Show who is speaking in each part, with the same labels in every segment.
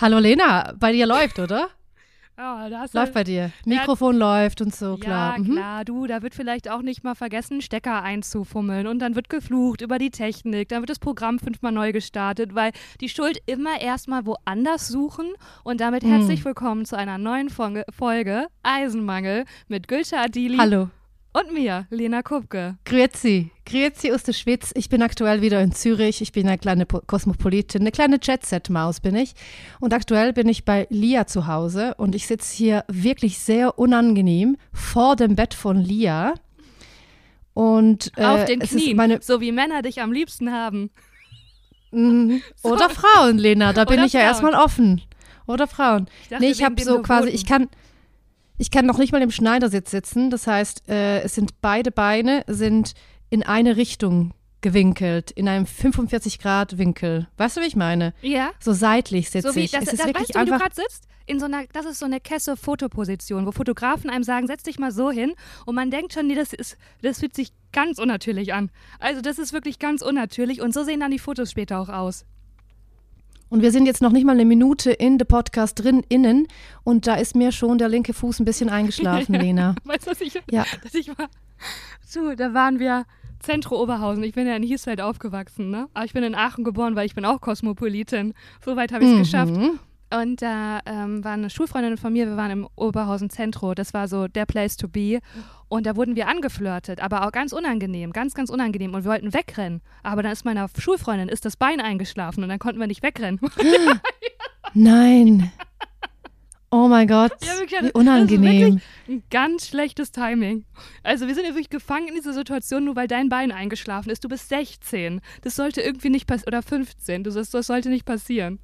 Speaker 1: Hallo Lena, bei dir läuft, oder?
Speaker 2: Oh,
Speaker 1: läuft du, bei dir. Mikrofon ja, läuft und so, klar.
Speaker 2: Ja, mhm. klar, du, da wird vielleicht auch nicht mal vergessen, Stecker einzufummeln und dann wird geflucht über die Technik, dann wird das Programm fünfmal neu gestartet, weil die Schuld immer erstmal woanders suchen und damit mhm. herzlich willkommen zu einer neuen Folge Eisenmangel mit Gülscha Adili.
Speaker 1: Hallo.
Speaker 2: Und mir, Lena Kupke.
Speaker 1: Grüezi. Grüezi aus der Schweiz. Ich bin aktuell wieder in Zürich. Ich bin eine kleine Kosmopolitin, eine kleine Jet-Set-Maus bin ich. Und aktuell bin ich bei Lia zu Hause und ich sitze hier wirklich sehr unangenehm vor dem Bett von Lia. Und,
Speaker 2: äh, Auf den Knien, meine, so wie Männer dich am liebsten haben.
Speaker 1: So. Oder Frauen, Lena, da bin Oder ich ja erstmal offen. Oder Frauen. Ich dachte, nee, ich habe so quasi, ich kann, ich kann noch nicht mal im Schneidersitz sitzen. Das heißt, äh, es sind beide Beine sind in eine Richtung gewinkelt, in einem 45 Grad Winkel. Weißt du, wie ich meine?
Speaker 2: Ja.
Speaker 1: So seitlich sitze
Speaker 2: so wie,
Speaker 1: ich.
Speaker 2: Das, es ist das, wirklich weißt du, einfach, wie du gerade sitzt? In so einer, das ist so eine Kesse-Fotoposition, wo Fotografen einem sagen, setz dich mal so hin und man denkt schon, nee, das ist, das fühlt sich ganz unnatürlich an. Also das ist wirklich ganz unnatürlich und so sehen dann die Fotos später auch aus.
Speaker 1: Und wir sind jetzt noch nicht mal eine Minute in the Podcast drin, innen. Und da ist mir schon der linke Fuß ein bisschen eingeschlafen, Lena.
Speaker 2: Weißt du, was ich, ja. dass ich war? So, da waren wir Zentro Oberhausen. Ich bin ja in Hiesfeld aufgewachsen, ne? Aber ich bin in Aachen geboren, weil ich bin auch Kosmopolitin. Soweit habe ich es mhm. geschafft. Und da ähm, war eine Schulfreundin von mir, wir waren im Oberhausen Zentro, das war so der Place to be. Und da wurden wir angeflirtet, aber auch ganz unangenehm, ganz, ganz unangenehm. Und wir wollten wegrennen. Aber dann ist meiner Schulfreundin ist das Bein eingeschlafen und dann konnten wir nicht wegrennen.
Speaker 1: Nein. Oh mein Gott, ja, wirklich, wie unangenehm.
Speaker 2: Das ist ein ganz schlechtes Timing. Also wir sind ja wirklich gefangen in dieser Situation, nur weil dein Bein eingeschlafen ist. Du bist 16. Das sollte irgendwie nicht passieren, oder 15. Das, das sollte nicht passieren.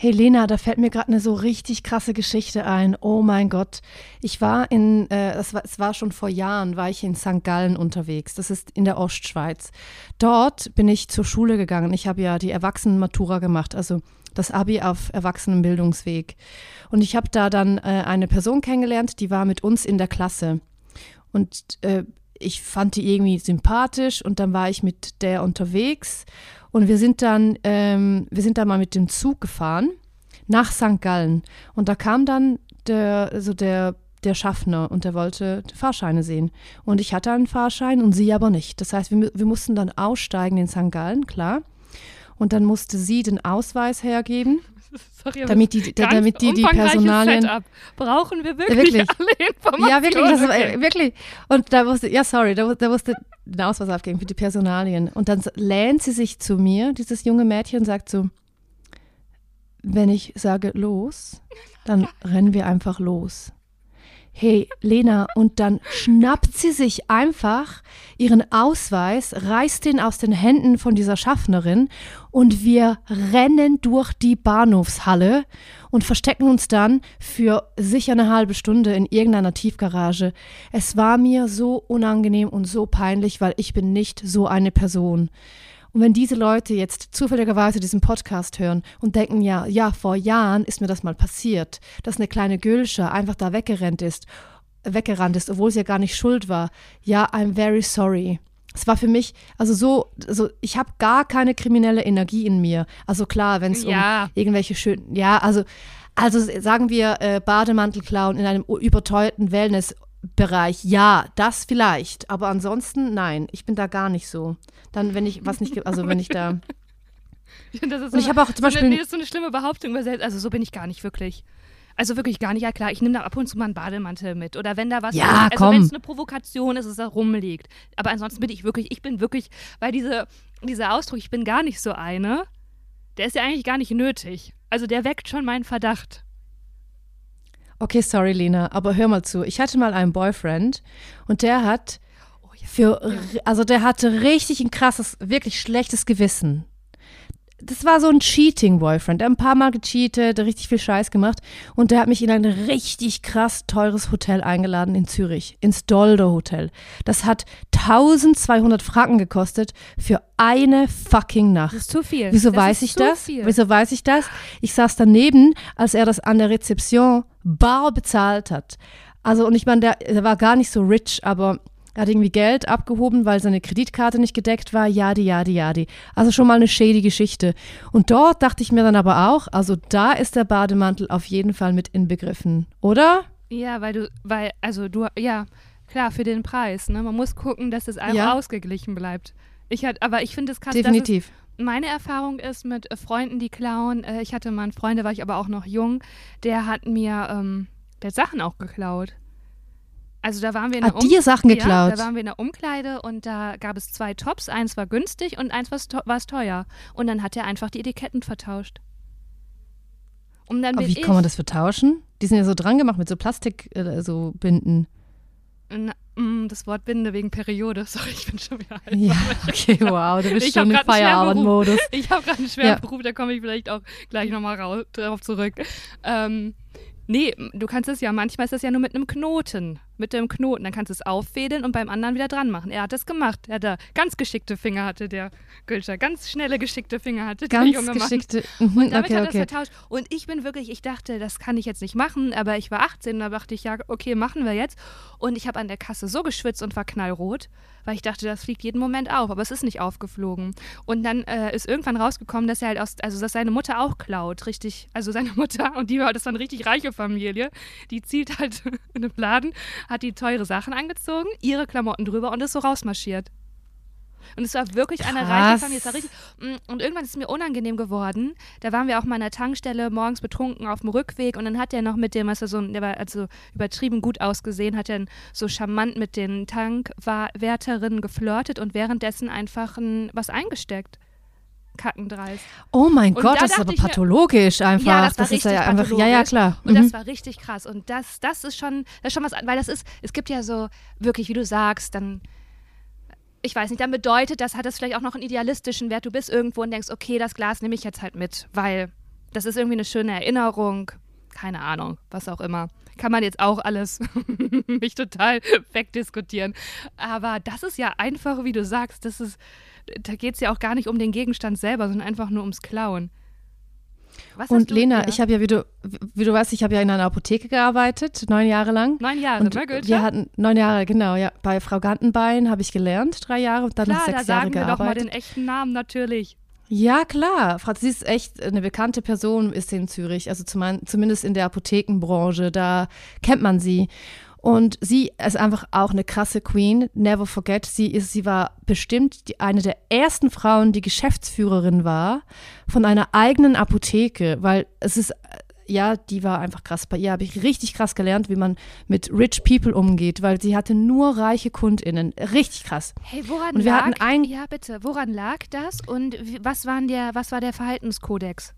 Speaker 1: Helena, da fällt mir gerade eine so richtig krasse Geschichte ein. Oh mein Gott. Ich war in, äh, es, war, es war schon vor Jahren, war ich in St. Gallen unterwegs. Das ist in der Ostschweiz. Dort bin ich zur Schule gegangen. Ich habe ja die Erwachsenenmatura gemacht, also das Abi auf Erwachsenenbildungsweg. Und ich habe da dann äh, eine Person kennengelernt, die war mit uns in der Klasse. Und äh, ich fand die irgendwie sympathisch und dann war ich mit der unterwegs und wir sind dann, ähm, wir sind dann mal mit dem Zug gefahren nach St. Gallen. Und da kam dann der, also der, der Schaffner und der wollte Fahrscheine sehen. Und ich hatte einen Fahrschein und sie aber nicht. Das heißt, wir, wir mussten dann aussteigen in St. Gallen, klar. Und dann musste sie den Ausweis hergeben. Sorry, damit die, damit die, die Personalien. Setup.
Speaker 2: Brauchen wir wirklich, wirklich. alle Informationen?
Speaker 1: Ja, wirklich, das war, wirklich. Und da musste, ja, sorry, da, da musste den Ausweis aufgeben für die Personalien. Und dann lehnt sie sich zu mir, dieses junge Mädchen, sagt so, wenn ich sage los, dann rennen wir einfach los hey Lena, und dann schnappt sie sich einfach ihren Ausweis, reißt den aus den Händen von dieser Schaffnerin und wir rennen durch die Bahnhofshalle und verstecken uns dann für sicher eine halbe Stunde in irgendeiner Tiefgarage. Es war mir so unangenehm und so peinlich, weil ich bin nicht so eine Person. Und wenn diese Leute jetzt zufälligerweise diesen Podcast hören und denken, ja, ja, vor Jahren ist mir das mal passiert, dass eine kleine Gülsche einfach da weggerannt ist, weggerannt ist, obwohl sie ja gar nicht schuld war. Ja, I'm very sorry. Es war für mich, also so, also ich habe gar keine kriminelle Energie in mir. Also klar, wenn es ja. um irgendwelche schönen, ja, also, also sagen wir äh, Bademantel klauen in einem überteuerten Wellness Bereich, ja, das vielleicht, aber ansonsten nein, ich bin da gar nicht so. Dann, wenn ich was nicht, also wenn ich da.
Speaker 2: das ist so ich habe auch zum Beispiel. Das ist so eine schlimme Behauptung über selbst, also so bin ich gar nicht wirklich. Also wirklich gar nicht, ja klar, ich nehme da ab und zu mal einen Bademantel mit. Oder wenn da was
Speaker 1: ja,
Speaker 2: ist, also wenn es eine Provokation ist, es da rumliegt. Aber ansonsten bin ich wirklich, ich bin wirklich, weil diese, dieser Ausdruck, ich bin gar nicht so eine, der ist ja eigentlich gar nicht nötig. Also der weckt schon meinen Verdacht.
Speaker 1: Okay, sorry, Lena, aber hör mal zu. Ich hatte mal einen Boyfriend und der hat oh, für, also der hatte richtig ein krasses, wirklich schlechtes Gewissen das war so ein Cheating-Boyfriend. Der hat ein paar Mal gecheatet, richtig viel Scheiß gemacht. Und der hat mich in ein richtig krass teures Hotel eingeladen in Zürich, ins Dolder Hotel. Das hat 1200 Franken gekostet für eine fucking Nacht.
Speaker 2: Das ist zu viel.
Speaker 1: Wieso das weiß ich das? Viel. Wieso weiß ich das? Ich saß daneben, als er das an der Rezeption bar bezahlt hat. Also, und ich meine, der, der war gar nicht so rich, aber er hat irgendwie Geld abgehoben, weil seine Kreditkarte nicht gedeckt war, jadi, jadi, jadi. Also schon mal eine shady Geschichte. Und dort dachte ich mir dann aber auch, also da ist der Bademantel auf jeden Fall mit inbegriffen, oder?
Speaker 2: Ja, weil du, weil, also du, ja, klar, für den Preis, ne? Man muss gucken, dass es einfach
Speaker 1: Ja.
Speaker 2: ausgeglichen bleibt. Ich halt, aber ich finde es krass,
Speaker 1: Definitiv.
Speaker 2: dass es meine Erfahrung ist mit äh, Freunden, die klauen. Äh, ich hatte mal einen Freund, da war ich aber auch noch jung, der hat mir, ähm, der hat Sachen auch geklaut. Also da waren wir in der
Speaker 1: Hat dir Sachen
Speaker 2: Ja,
Speaker 1: geklaut?
Speaker 2: da waren wir in der Umkleide und da gab es zwei Tops. Eins war günstig und eins war teuer. Und dann hat er einfach die Etiketten vertauscht. Und dann
Speaker 1: Aber wie
Speaker 2: ich,
Speaker 1: kann man das vertauschen? Die sind ja so dran gemacht mit so Plastik, äh, so Binden.
Speaker 2: Na, mm, das Wort Binde wegen Periode. Sorry, ich bin schon wieder alt.
Speaker 1: Ja, okay, wow, du bist
Speaker 2: Ich
Speaker 1: schon im Feierabendmodus.
Speaker 2: Ich habe gerade einen schweren
Speaker 1: Ja.
Speaker 2: Beruf, da komme ich vielleicht auch gleich nochmal drauf zurück. Ähm, nee, du kannst es ja, manchmal ist das ja nur mit einem Knoten. Mit dem Knoten. Dann kannst du es auffädeln und beim anderen wieder dran machen. Er hat das gemacht. Er hat da ganz geschickte Finger, hatte der Gülscher. Ganz schnelle, geschickte Finger hatte
Speaker 1: Ganz
Speaker 2: der junge Mann.
Speaker 1: geschickte. Mhm,
Speaker 2: Und damit
Speaker 1: okay,
Speaker 2: hat er es
Speaker 1: okay.
Speaker 2: vertauscht. Und ich bin wirklich, ich dachte, das kann ich jetzt nicht machen, aber ich war 18 und da dachte ich, ja, okay, machen wir jetzt. Und ich habe an der Kasse so geschwitzt und war knallrot, weil ich dachte, das fliegt jeden Moment auf, aber es ist nicht aufgeflogen. Und dann äh, ist irgendwann rausgekommen, dass er halt aus, also dass seine Mutter auch klaut, richtig, also seine Mutter, und die war, das eine richtig reiche Familie, die zielt halt in einem Laden, hat die teure Sachen angezogen, ihre Klamotten drüber und ist so rausmarschiert. Und es war wirklich eine reiche
Speaker 1: Krass.
Speaker 2: Familie. Es war richtig, Mm, und irgendwann ist es mir unangenehm geworden. Da waren wir auch mal an der Tankstelle morgens betrunken auf dem Rückweg und dann hat er noch mit dem, also so, ein- der war also übertrieben gut ausgesehen, hat er so charmant mit den Tankwärterinnen geflirtet und währenddessen einfach ein, was eingesteckt. Kackendreist.
Speaker 1: Oh mein
Speaker 2: Und
Speaker 1: Gott,
Speaker 2: da
Speaker 1: das ist aber
Speaker 2: ich mir-
Speaker 1: pathologisch einfach.
Speaker 2: Ja, das war
Speaker 1: ist ja einfach. Ja, ja,
Speaker 2: pathologisch.
Speaker 1: klar.
Speaker 2: Und
Speaker 1: Mhm.
Speaker 2: das war richtig krass. Und das, das ist schon, das ist schon was, weil das ist, es gibt ja so, wirklich, wie du sagst, dann, ich weiß nicht, dann bedeutet das, hat das vielleicht auch noch einen idealistischen Wert. Du bist irgendwo und denkst, okay, das Glas nehme ich jetzt halt mit, weil das ist irgendwie eine schöne Erinnerung. Keine Ahnung, was auch immer. Kann man jetzt auch alles mich total wegdiskutieren. Aber das ist ja einfach, wie du sagst, das ist, da geht es ja auch gar nicht um den Gegenstand selber, sondern einfach nur ums Klauen. Was
Speaker 1: Und Lena,
Speaker 2: ja.
Speaker 1: ich habe ja, wie du, wie du weißt, ich habe ja in einer Apotheke gearbeitet, neun Jahre lang.
Speaker 2: Neun Jahre,
Speaker 1: Und
Speaker 2: ne, Goethe?
Speaker 1: wir hatten neun Jahre, genau, ja. Bei Frau Gantenbein habe ich gelernt, drei Jahre, und dann noch
Speaker 2: Klar, da
Speaker 1: sechs Jahre
Speaker 2: sagen wir doch mal
Speaker 1: gearbeitet.
Speaker 2: den echten Namen natürlich.
Speaker 1: Ja, klar. Frau, sie ist echt eine bekannte Person, ist sie in Zürich. Also zum, zumindest in der Apothekenbranche, da kennt man sie. Und sie ist einfach auch eine krasse Queen. Never forget. Sie ist, sie war bestimmt die, eine der ersten Frauen, die Geschäftsführerin war von einer eigenen Apotheke, weil es ist, äh, ja, die war einfach krass. Bei ihr habe ich richtig krass gelernt, wie man mit rich people umgeht, weil sie hatte nur reiche KundInnen. Richtig krass.
Speaker 2: Hey, woran
Speaker 1: Und wir
Speaker 2: lag,
Speaker 1: hatten ein-
Speaker 2: ja bitte, woran lag das und was, waren der, was war der Verhaltenskodex?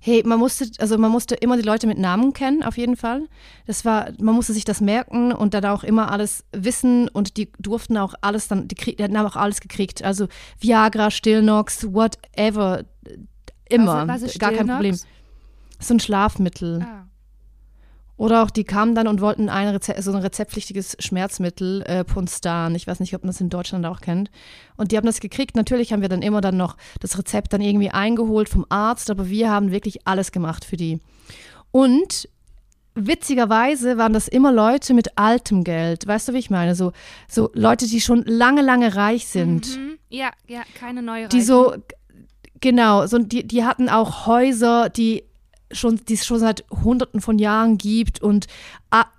Speaker 1: Hey, man musste, also man musste immer die Leute mit Namen kennen, auf jeden Fall. Das war, man musste sich das merken und dann auch immer alles wissen und die durften auch alles dann, die, die hatten auch alles gekriegt. Also Viagra, Stillnox, whatever, immer,
Speaker 2: ist
Speaker 1: gar kein? Problem. So ein Schlafmittel.
Speaker 2: Ah.
Speaker 1: Oder auch die kamen dann und wollten ein Reze so ein rezeptpflichtiges Schmerzmittel, äh, Punstan. Ich weiß nicht, ob man das in Deutschland auch kennt. Und die haben das gekriegt. Natürlich haben wir dann immer dann noch das Rezept dann irgendwie eingeholt vom Arzt, aber wir haben wirklich alles gemacht für die. Und witzigerweise waren das immer Leute mit altem Geld. Weißt du, wie ich meine? So, so Leute, die schon lange, lange reich sind.
Speaker 2: Mhm. Ja, ja, keine neue
Speaker 1: Die
Speaker 2: Reichen.
Speaker 1: so, genau, so, die, die hatten auch Häuser, die schon, die es schon seit hunderten von Jahren gibt und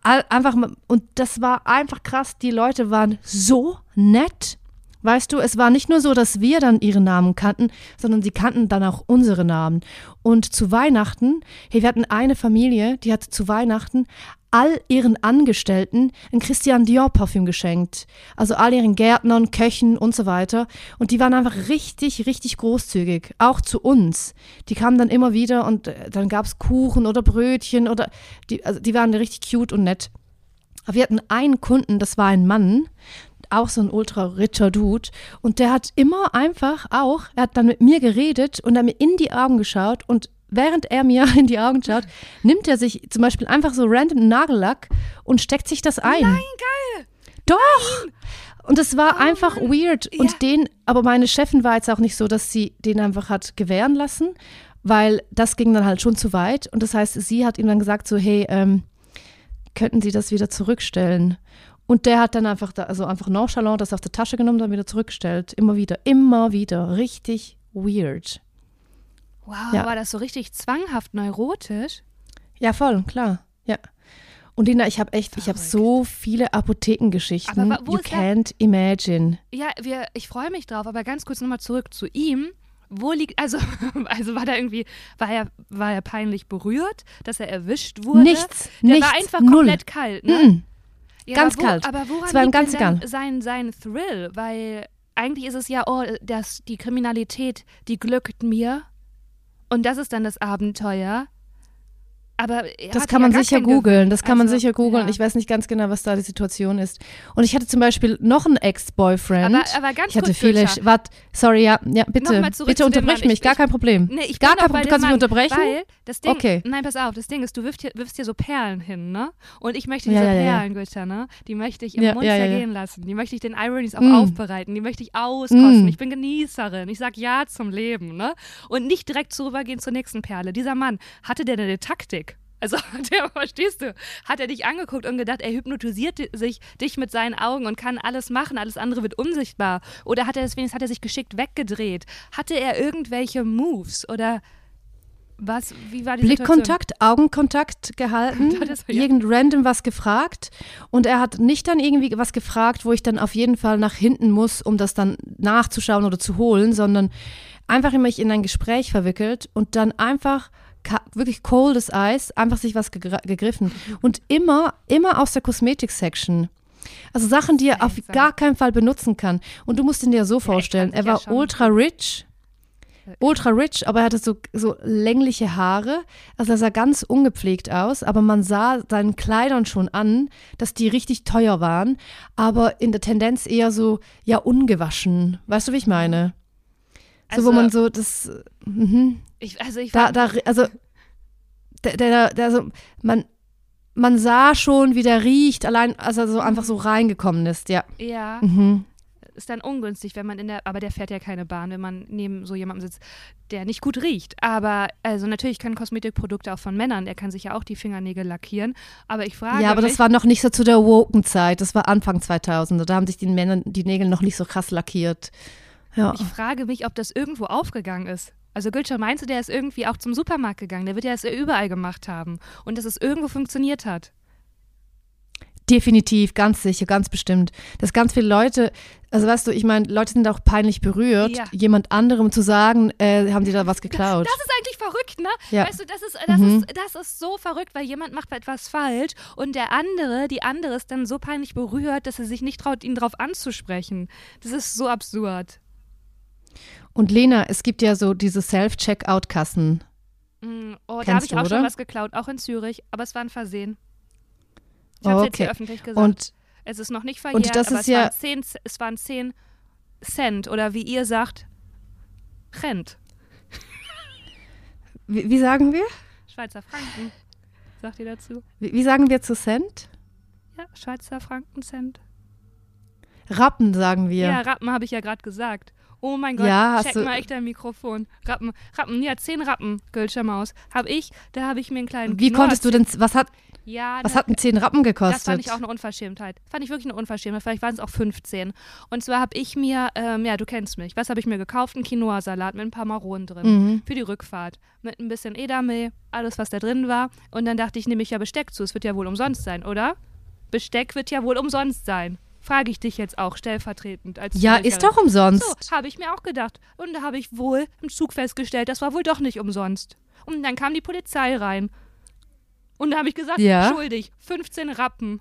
Speaker 1: einfach, und das war einfach krass, die Leute waren so nett. Weißt du, es war nicht nur so, dass wir dann ihre Namen kannten, sondern sie kannten dann auch unsere Namen. Und zu Weihnachten, hey, wir hatten eine Familie, die hat zu Weihnachten all ihren Angestellten ein Christian Dior Parfüm geschenkt. Also all ihren Gärtnern, Köchen und so weiter. Und die waren einfach richtig, richtig großzügig. Auch zu uns. Die kamen dann immer wieder und äh, dann gab es Kuchen oder Brötchen oder die, also die waren richtig cute und nett. Aber wir hatten einen Kunden, das war ein Mann, auch so ein ultra richer Dude. Und der hat immer einfach auch, er hat dann mit mir geredet und er hat mir in die Augen geschaut und während er mir in die Augen schaut, nimmt er sich zum Beispiel einfach so random Nagellack und steckt sich das ein. Nein, geil! Doch! Und es war einfach weird. Und
Speaker 2: Ja.
Speaker 1: den, aber meine Chefin war jetzt auch nicht so, dass sie den einfach hat gewähren lassen, weil das ging dann halt schon zu weit. Und das heißt, sie hat ihm dann gesagt so, hey, ähm, könnten Sie das wieder zurückstellen? Und der hat dann einfach, da, also einfach nonchalant das aus der Tasche genommen, dann wieder zurückgestellt. Immer wieder, immer wieder. Richtig weird.
Speaker 2: Wow,
Speaker 1: Ja.
Speaker 2: war das so richtig zwanghaft neurotisch?
Speaker 1: Ja, voll, klar. Ja. Und Lina, ich habe echt, ich habe
Speaker 2: Verrückt.
Speaker 1: so viele Apothekengeschichten.
Speaker 2: Aber wo
Speaker 1: you
Speaker 2: ist der-
Speaker 1: can't imagine.
Speaker 2: Ja, wir, ich freue mich drauf, aber ganz kurz nochmal zurück zu ihm. Wo liegt, also, also war da irgendwie, war er, war er peinlich berührt, dass er erwischt wurde?
Speaker 1: Nichts,
Speaker 2: Der
Speaker 1: nichts,
Speaker 2: war einfach
Speaker 1: null.
Speaker 2: komplett kalt, ne?
Speaker 1: Mm-mm.
Speaker 2: Ja,
Speaker 1: ganz
Speaker 2: aber wo,
Speaker 1: kalt.
Speaker 2: Aber woran
Speaker 1: Es war ihm ganz egal.
Speaker 2: sein, sein Thrill? Weil eigentlich ist es ja, oh, das, die Kriminalität, die glückt mir. Und das ist dann das Abenteuer. Aber er
Speaker 1: Das kann
Speaker 2: ja
Speaker 1: man
Speaker 2: gar
Speaker 1: sicher googeln. Das kann man
Speaker 2: Also,
Speaker 1: sicher googeln.
Speaker 2: ja.
Speaker 1: Ich weiß nicht ganz genau, was da die Situation ist. Und ich hatte zum Beispiel noch einen Ex-Boyfriend.
Speaker 2: Aber, aber ganz
Speaker 1: ich hatte viele. Warte, sorry, ja, ja, bitte. Bitte
Speaker 2: zu
Speaker 1: unterbrich mich,
Speaker 2: Ich-
Speaker 1: gar kein Problem.
Speaker 2: Nee, ich
Speaker 1: Gar kein Problem. Du kannst mich
Speaker 2: Mann,
Speaker 1: unterbrechen?
Speaker 2: Weil das Ding,
Speaker 1: Okay.
Speaker 2: nein, pass auf, das Ding ist, du wirfst hier, wirfst hier so Perlen hin, ne? Und ich möchte
Speaker 1: Ja,
Speaker 2: diese
Speaker 1: ja, ja, ja.
Speaker 2: Perlen, Güter, ne? Die möchte ich im
Speaker 1: Ja,
Speaker 2: Mund
Speaker 1: ja, ja, ja.
Speaker 2: zergehen lassen. Die möchte ich den Ironies auch
Speaker 1: Mm.
Speaker 2: aufbereiten. Die möchte ich auskosten.
Speaker 1: Mm.
Speaker 2: Ich bin Genießerin. Ich sag Ja zum Leben, ne? Und nicht direkt so rübergehen zur nächsten Perle. Dieser Mann, hatte der eine Taktik? Also, hat er, verstehst du, hat er dich angeguckt und gedacht, er hypnotisiert sich, dich mit seinen Augen und kann alles machen, alles andere wird unsichtbar. Oder hat er das wenigstens, hat er sich geschickt weggedreht? Hatte er irgendwelche Moves oder was, wie war die Situation?
Speaker 1: Blickkontakt, Augenkontakt gehalten, irgend random was gefragt und er hat nicht dann irgendwie was gefragt, wo ich dann auf jeden Fall nach hinten muss, um das dann nachzuschauen oder zu holen, sondern einfach immer mich in ein Gespräch verwickelt und dann einfach wirklich coldes Eis, einfach sich was gegra- gegriffen und immer, immer aus der Kosmetik-Section. Also Sachen, die er auf gar keinen Fall benutzen kann. Und du musst ihn dir so vorstellen, er war ultra rich, ultra rich, aber er hatte so, so längliche Haare. Also er sah ganz ungepflegt aus, aber man sah seinen Kleidern schon an, dass die richtig teuer waren, aber in der Tendenz eher so, ja, ungewaschen. Weißt du, wie ich meine? So, wo
Speaker 2: Also-
Speaker 1: man so das, mhm.
Speaker 2: Ich, also ich
Speaker 1: da, da, also, der, der, der so, man, man sah schon, wie der riecht, allein, als er so einfach so reingekommen ist, ja.
Speaker 2: ja,
Speaker 1: Mhm.
Speaker 2: ist dann ungünstig, wenn man in der, aber der fährt ja keine Bahn, wenn man neben so jemandem sitzt, der nicht gut riecht. Aber, also natürlich können Kosmetikprodukte auch von Männern, der kann sich ja auch die Fingernägel lackieren. Aber ich frage
Speaker 1: Ja, aber
Speaker 2: mich,
Speaker 1: das war noch nicht so zu der Woken-Zeit. Das war Anfang 2000. Da haben sich die Männer die Nägel noch nicht so krass lackiert. Ja.
Speaker 2: ich frage mich, ob das irgendwo aufgegangen ist. Also Gülscha, meinst du, der ist irgendwie auch zum Supermarkt gegangen? Der wird ja das überall gemacht haben. Und dass es irgendwo funktioniert hat.
Speaker 1: Definitiv, ganz sicher, ganz bestimmt. Dass ganz viele Leute, also weißt du, ich meine, Leute sind auch peinlich berührt,
Speaker 2: Ja.
Speaker 1: jemand anderem zu sagen, äh, haben die da was geklaut.
Speaker 2: Das ist eigentlich verrückt, ne?
Speaker 1: Ja.
Speaker 2: Weißt du, das ist, das,
Speaker 1: Mhm.
Speaker 2: ist, das ist so verrückt, weil jemand macht etwas falsch und der andere, die andere ist dann so peinlich berührt, dass er sich nicht traut, ihn drauf anzusprechen. Das ist so absurd.
Speaker 1: Und Lena, es gibt ja so diese Self-Checkout-Kassen.
Speaker 2: Mm, Oh, da habe
Speaker 1: Kennst
Speaker 2: ich auch
Speaker 1: oder?
Speaker 2: schon was geklaut, auch in Zürich, aber es war ein Versehen. Ich
Speaker 1: Oh,
Speaker 2: habe jetzt hier
Speaker 1: okay.
Speaker 2: öffentlich gesagt.
Speaker 1: Und
Speaker 2: es ist noch nicht verjährt,
Speaker 1: das
Speaker 2: aber
Speaker 1: ist
Speaker 2: es,
Speaker 1: ja-
Speaker 2: waren 10, es waren 10 Cent oder wie ihr sagt, Rent.
Speaker 1: wie, wie sagen wir?
Speaker 2: Schweizer Franken. Sagt ihr dazu?
Speaker 1: Wie, wie sagen wir zu Cent?
Speaker 2: Ja, Schweizer Franken Cent.
Speaker 1: Rappen sagen wir.
Speaker 2: Ja, Rappen habe ich ja gerade gesagt. Oh mein Gott,
Speaker 1: Ja,
Speaker 2: check mal echt dein Mikrofon. Rappen, Rappen, ja, zehn Rappen, Gülscher Maus. Habe ich, da habe ich mir einen kleinen
Speaker 1: Wie
Speaker 2: Knorr
Speaker 1: konntest du denn, was hat,
Speaker 2: Ja,
Speaker 1: was
Speaker 2: ne,
Speaker 1: hatten 10 Rappen gekostet?
Speaker 2: das fand ich auch eine Unverschämtheit. Fand ich wirklich eine Unverschämtheit. Vielleicht waren es auch 15. Und zwar habe ich mir, ähm, ja, du kennst mich. Was habe ich mir gekauft? Ein Quinoa-Salat mit ein paar Maronen drin.
Speaker 1: Mhm.
Speaker 2: Für die Rückfahrt. Mit ein bisschen Edamame, alles, was da drin war. Und dann dachte ich, nehme ich ja Besteck zu. Es wird ja wohl umsonst sein, oder? Besteck wird ja wohl umsonst sein. Frage ich dich jetzt auch stellvertretend als
Speaker 1: Ja, ist doch umsonst.
Speaker 2: So, habe ich mir auch gedacht. Und da habe ich wohl im Zug festgestellt, das war wohl doch nicht umsonst. Und dann kam die Polizei rein. Und da habe ich gesagt,
Speaker 1: Ja.
Speaker 2: schuldig, 15 Rappen.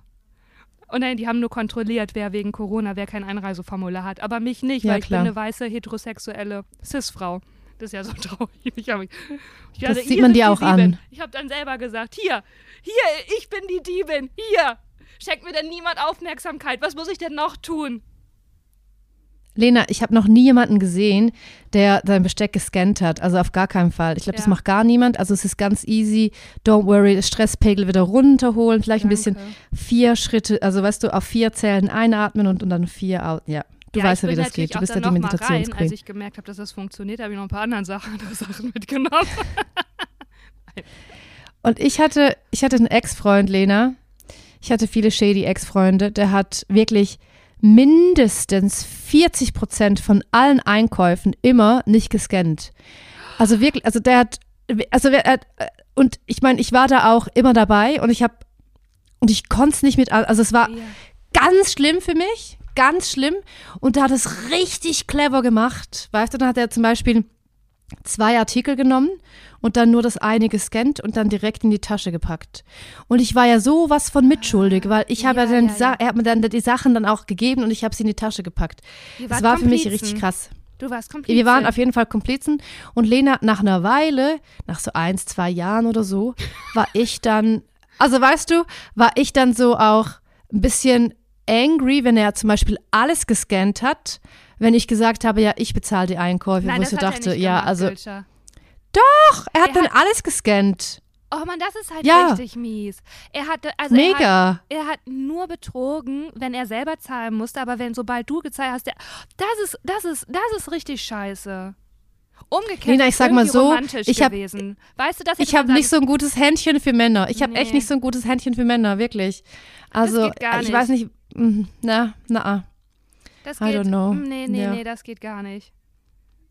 Speaker 2: Und nein, die haben nur kontrolliert, wer wegen Corona, wer kein Einreiseformular hat. Aber mich nicht,
Speaker 1: Ja,
Speaker 2: weil ich
Speaker 1: klar.
Speaker 2: bin eine weiße, heterosexuelle Cis-Frau. Das ist ja so traurig. Ich hab, ich
Speaker 1: Das
Speaker 2: dachte,
Speaker 1: sieht man dir auch
Speaker 2: Diebin.
Speaker 1: an.
Speaker 2: Ich habe dann selber gesagt, hier, hier, ich bin die Diebin, hier. Schenkt mir denn niemand Aufmerksamkeit? Was muss ich denn noch tun?
Speaker 1: Lena, ich habe noch nie jemanden gesehen, der sein Besteck gescannt hat. Also auf gar keinen Fall. Ich glaube, das
Speaker 2: Ja.
Speaker 1: macht gar niemand. Also es ist ganz easy. Don't worry, Stresspegel wieder runterholen. Vielleicht ein bisschen
Speaker 2: Danke.
Speaker 1: vier Schritte, also weißt du, auf vier Zellen einatmen und, und dann vier out. Ja, du
Speaker 2: ja,
Speaker 1: weißt ja, wie das geht. Du bist ja die Meditationsqueen.
Speaker 2: als ich gemerkt habe, dass das funktioniert, habe ich noch ein paar andere Sachen, andere Sachen mitgenommen.
Speaker 1: Und ich hatte, ich hatte einen Ex-Freund, Lena, Ich hatte viele shady Ex-Freunde. Der hat wirklich mindestens 40 Prozent von allen Einkäufen immer nicht gescannt. Also wirklich, also der hat, also er hat, und ich meine, ich war da auch immer dabei und ich habe, und ich konnte es nicht mit, also es war
Speaker 2: Ja.
Speaker 1: ganz schlimm für mich, ganz schlimm. Und der hat es richtig clever gemacht. Weißt du, dann hat er zum Beispiel zwei Artikel genommen und dann nur das eine gescannt und dann direkt in die Tasche gepackt. Und ich war ja sowas von mitschuldig, weil ich habe ja,
Speaker 2: Ja,
Speaker 1: dann,
Speaker 2: ja,
Speaker 1: er hat mir dann die Sachen dann auch gegeben und ich habe sie in die Tasche gepackt. Das war für mich
Speaker 2: Komplizen.
Speaker 1: richtig krass.
Speaker 2: Du warst kompliziert.
Speaker 1: Wir waren auf jeden Fall Komplizen und Lena, nach einer Weile, nach so eins, zwei Jahren oder so, war ich dann, also weißt du, war ich dann so auch ein bisschen angry, wenn er zum Beispiel alles gescannt hat, wenn ich gesagt habe, ja, ich bezahle die Einkäufe,
Speaker 2: Nein,
Speaker 1: wo ich so
Speaker 2: hat
Speaker 1: dachte, ja, also,
Speaker 2: Gülscher.
Speaker 1: doch, er hat
Speaker 2: Er
Speaker 1: dann
Speaker 2: hat-
Speaker 1: alles gescannt.
Speaker 2: Oh Mann, das ist halt
Speaker 1: Ja.
Speaker 2: richtig mies. Er hatte, also Er hat,
Speaker 1: Mega.
Speaker 2: er hat nur betrogen, wenn er selber zahlen musste, aber wenn sobald du gezahlt hast, der, das ist, das ist, das ist richtig scheiße. Umgekehrt
Speaker 1: Lena, ich sag mal so, ich hab-
Speaker 2: gewesen. Weißt du, das
Speaker 1: Ich habe nicht so ein gutes Händchen für Männer. Ich habe echt
Speaker 2: Nee.
Speaker 1: nicht so ein gutes Händchen für Männer, wirklich. Also, ich weiß nicht, mm, na, na,
Speaker 2: Das
Speaker 1: I
Speaker 2: geht,
Speaker 1: don't know.
Speaker 2: Nee, nee,
Speaker 1: Ja.
Speaker 2: nee, das geht gar nicht.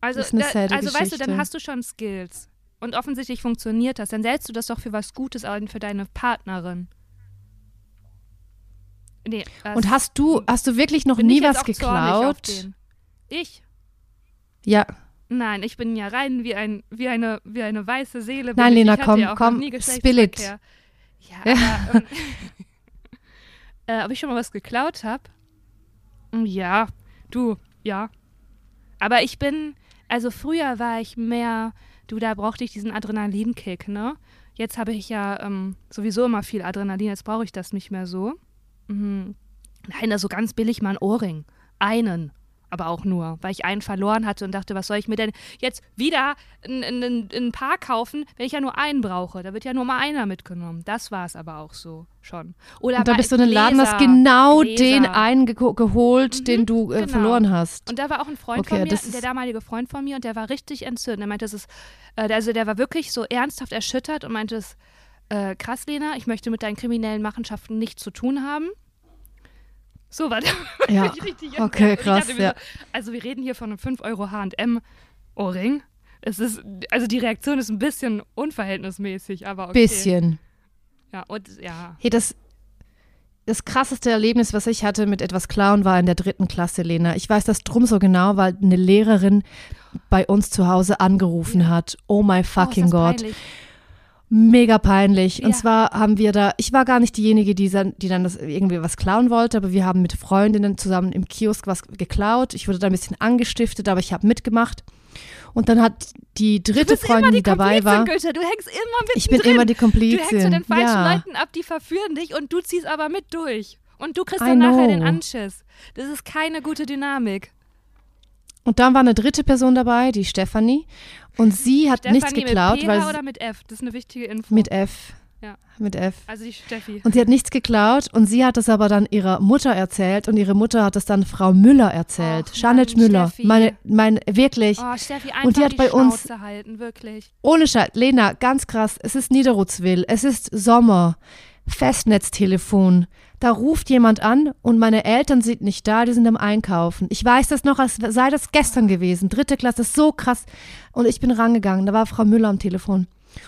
Speaker 2: Also,
Speaker 1: Das ist eine
Speaker 2: da, also weißt du, dann
Speaker 1: Geschichte.
Speaker 2: hast du schon Skills. Und offensichtlich funktioniert das. Dann setzt du das doch für was Gutes ein für deine Partnerin. Nee,
Speaker 1: Und hast du, hast du wirklich noch nie was geklaut?
Speaker 2: Ich?
Speaker 1: Ja,
Speaker 2: Nein, ich bin ja rein wie, ein, wie, eine, wie eine weiße Seele.
Speaker 1: Nein. Lena, komm,
Speaker 2: ja
Speaker 1: komm, spill it.
Speaker 2: Geschlechtsverkehr. Ja, aber, ähm, äh, ob ich schon mal was geklaut habe? Ja, du, ja. Aber ich bin, also früher war ich mehr, du, da brauchte ich diesen Adrenalinkick, ne? Jetzt habe ich ja ähm, sowieso immer viel Adrenalin, jetzt brauche ich das nicht mehr so. Mhm. Nein, also ganz billig mal ein Ohrring. Einen. Aber auch nur, weil ich einen verloren hatte und dachte, was soll ich mir denn jetzt wieder in, in, in, in ein Paar kaufen, wenn ich ja nur einen brauche? Da wird ja nur mal einer mitgenommen. Das war es aber auch so schon. Oder
Speaker 1: und da bist du in den Laden, hast genau
Speaker 2: Gläser.
Speaker 1: den einen geho- geholt,
Speaker 2: Mhm,
Speaker 1: den du äh,
Speaker 2: genau.
Speaker 1: verloren hast.
Speaker 2: Und da war auch ein Freund
Speaker 1: Okay,
Speaker 2: von mir,
Speaker 1: das
Speaker 2: der damalige Freund von mir, und der war richtig entzündet. Er meinte, das ist, äh, also der war wirklich so ernsthaft erschüttert und meinte, es, äh, krass, Lena, ich möchte mit deinen kriminellen Machenschaften nichts zu tun haben. So war der.
Speaker 1: Ja,
Speaker 2: Ich richtig
Speaker 1: okay, krass, ja.
Speaker 2: So, also wir reden hier von einem 5 Euro H&M-Ohrring. Es ist, also die Reaktion ist ein bisschen unverhältnismäßig, aber okay.
Speaker 1: Bisschen.
Speaker 2: Ja, und ja.
Speaker 1: Hey, das, das krasseste Erlebnis, was ich hatte mit etwas Klauen, war in der dritten Klasse, Lena. Ich weiß das drum so genau, weil eine Lehrerin bei uns zu Hause angerufen hat. Oh my
Speaker 2: oh,
Speaker 1: fucking
Speaker 2: das
Speaker 1: God.
Speaker 2: peinlich.
Speaker 1: Mega peinlich. Und
Speaker 2: Ja.
Speaker 1: zwar haben wir da, ich war gar nicht diejenige, die dann, die dann das irgendwie was klauen wollte, aber wir haben mit Freundinnen zusammen im Kiosk was geklaut. Ich wurde da ein bisschen angestiftet, aber ich habe mitgemacht. Und dann hat die dritte Freundin,
Speaker 2: die
Speaker 1: die dabei
Speaker 2: Komplizin,
Speaker 1: war,
Speaker 2: Gülscha. Du hängst immer mit
Speaker 1: ich bin immer die
Speaker 2: Du hängst zu
Speaker 1: Komplizin.
Speaker 2: den falschen
Speaker 1: ja.
Speaker 2: Leuten ab, die verführen dich und du ziehst aber mit durch. Und du kriegst
Speaker 1: I
Speaker 2: dann nachher den. Anschiss. Das ist keine gute Dynamik.
Speaker 1: Und dann war eine dritte Person dabei, die Stefanie. Und sie hat nichts
Speaker 2: Stefanie
Speaker 1: geklaut,
Speaker 2: mit PH
Speaker 1: weil
Speaker 2: oder mit F? Das ist eine wichtige Info.
Speaker 1: mit F.
Speaker 2: Ja.
Speaker 1: Mit F.
Speaker 2: also die Steffi.
Speaker 1: Und sie hat nichts geklaut und sie hat es aber dann ihrer Mutter erzählt und ihre Mutter hat es dann Frau Müller erzählt.
Speaker 2: Och,
Speaker 1: Janet
Speaker 2: Mann,
Speaker 1: Müller.
Speaker 2: Steffi.
Speaker 1: Meine, meine, wirklich.
Speaker 2: Oh, Steffi, einfach
Speaker 1: Und die hat
Speaker 2: die
Speaker 1: bei uns-
Speaker 2: Schnauze halten, wirklich.
Speaker 1: Ohne Scheiß, Lena, ganz krass. Es ist Niederrutzwil. Es ist Sommer. Festnetztelefon. Da ruft jemand an und meine Eltern sind nicht da, die sind am Einkaufen. Ich weiß das noch, als sei das gestern gewesen. Dritte Klasse, so krass. Und ich bin rangegangen. Da war Frau Müller am Telefon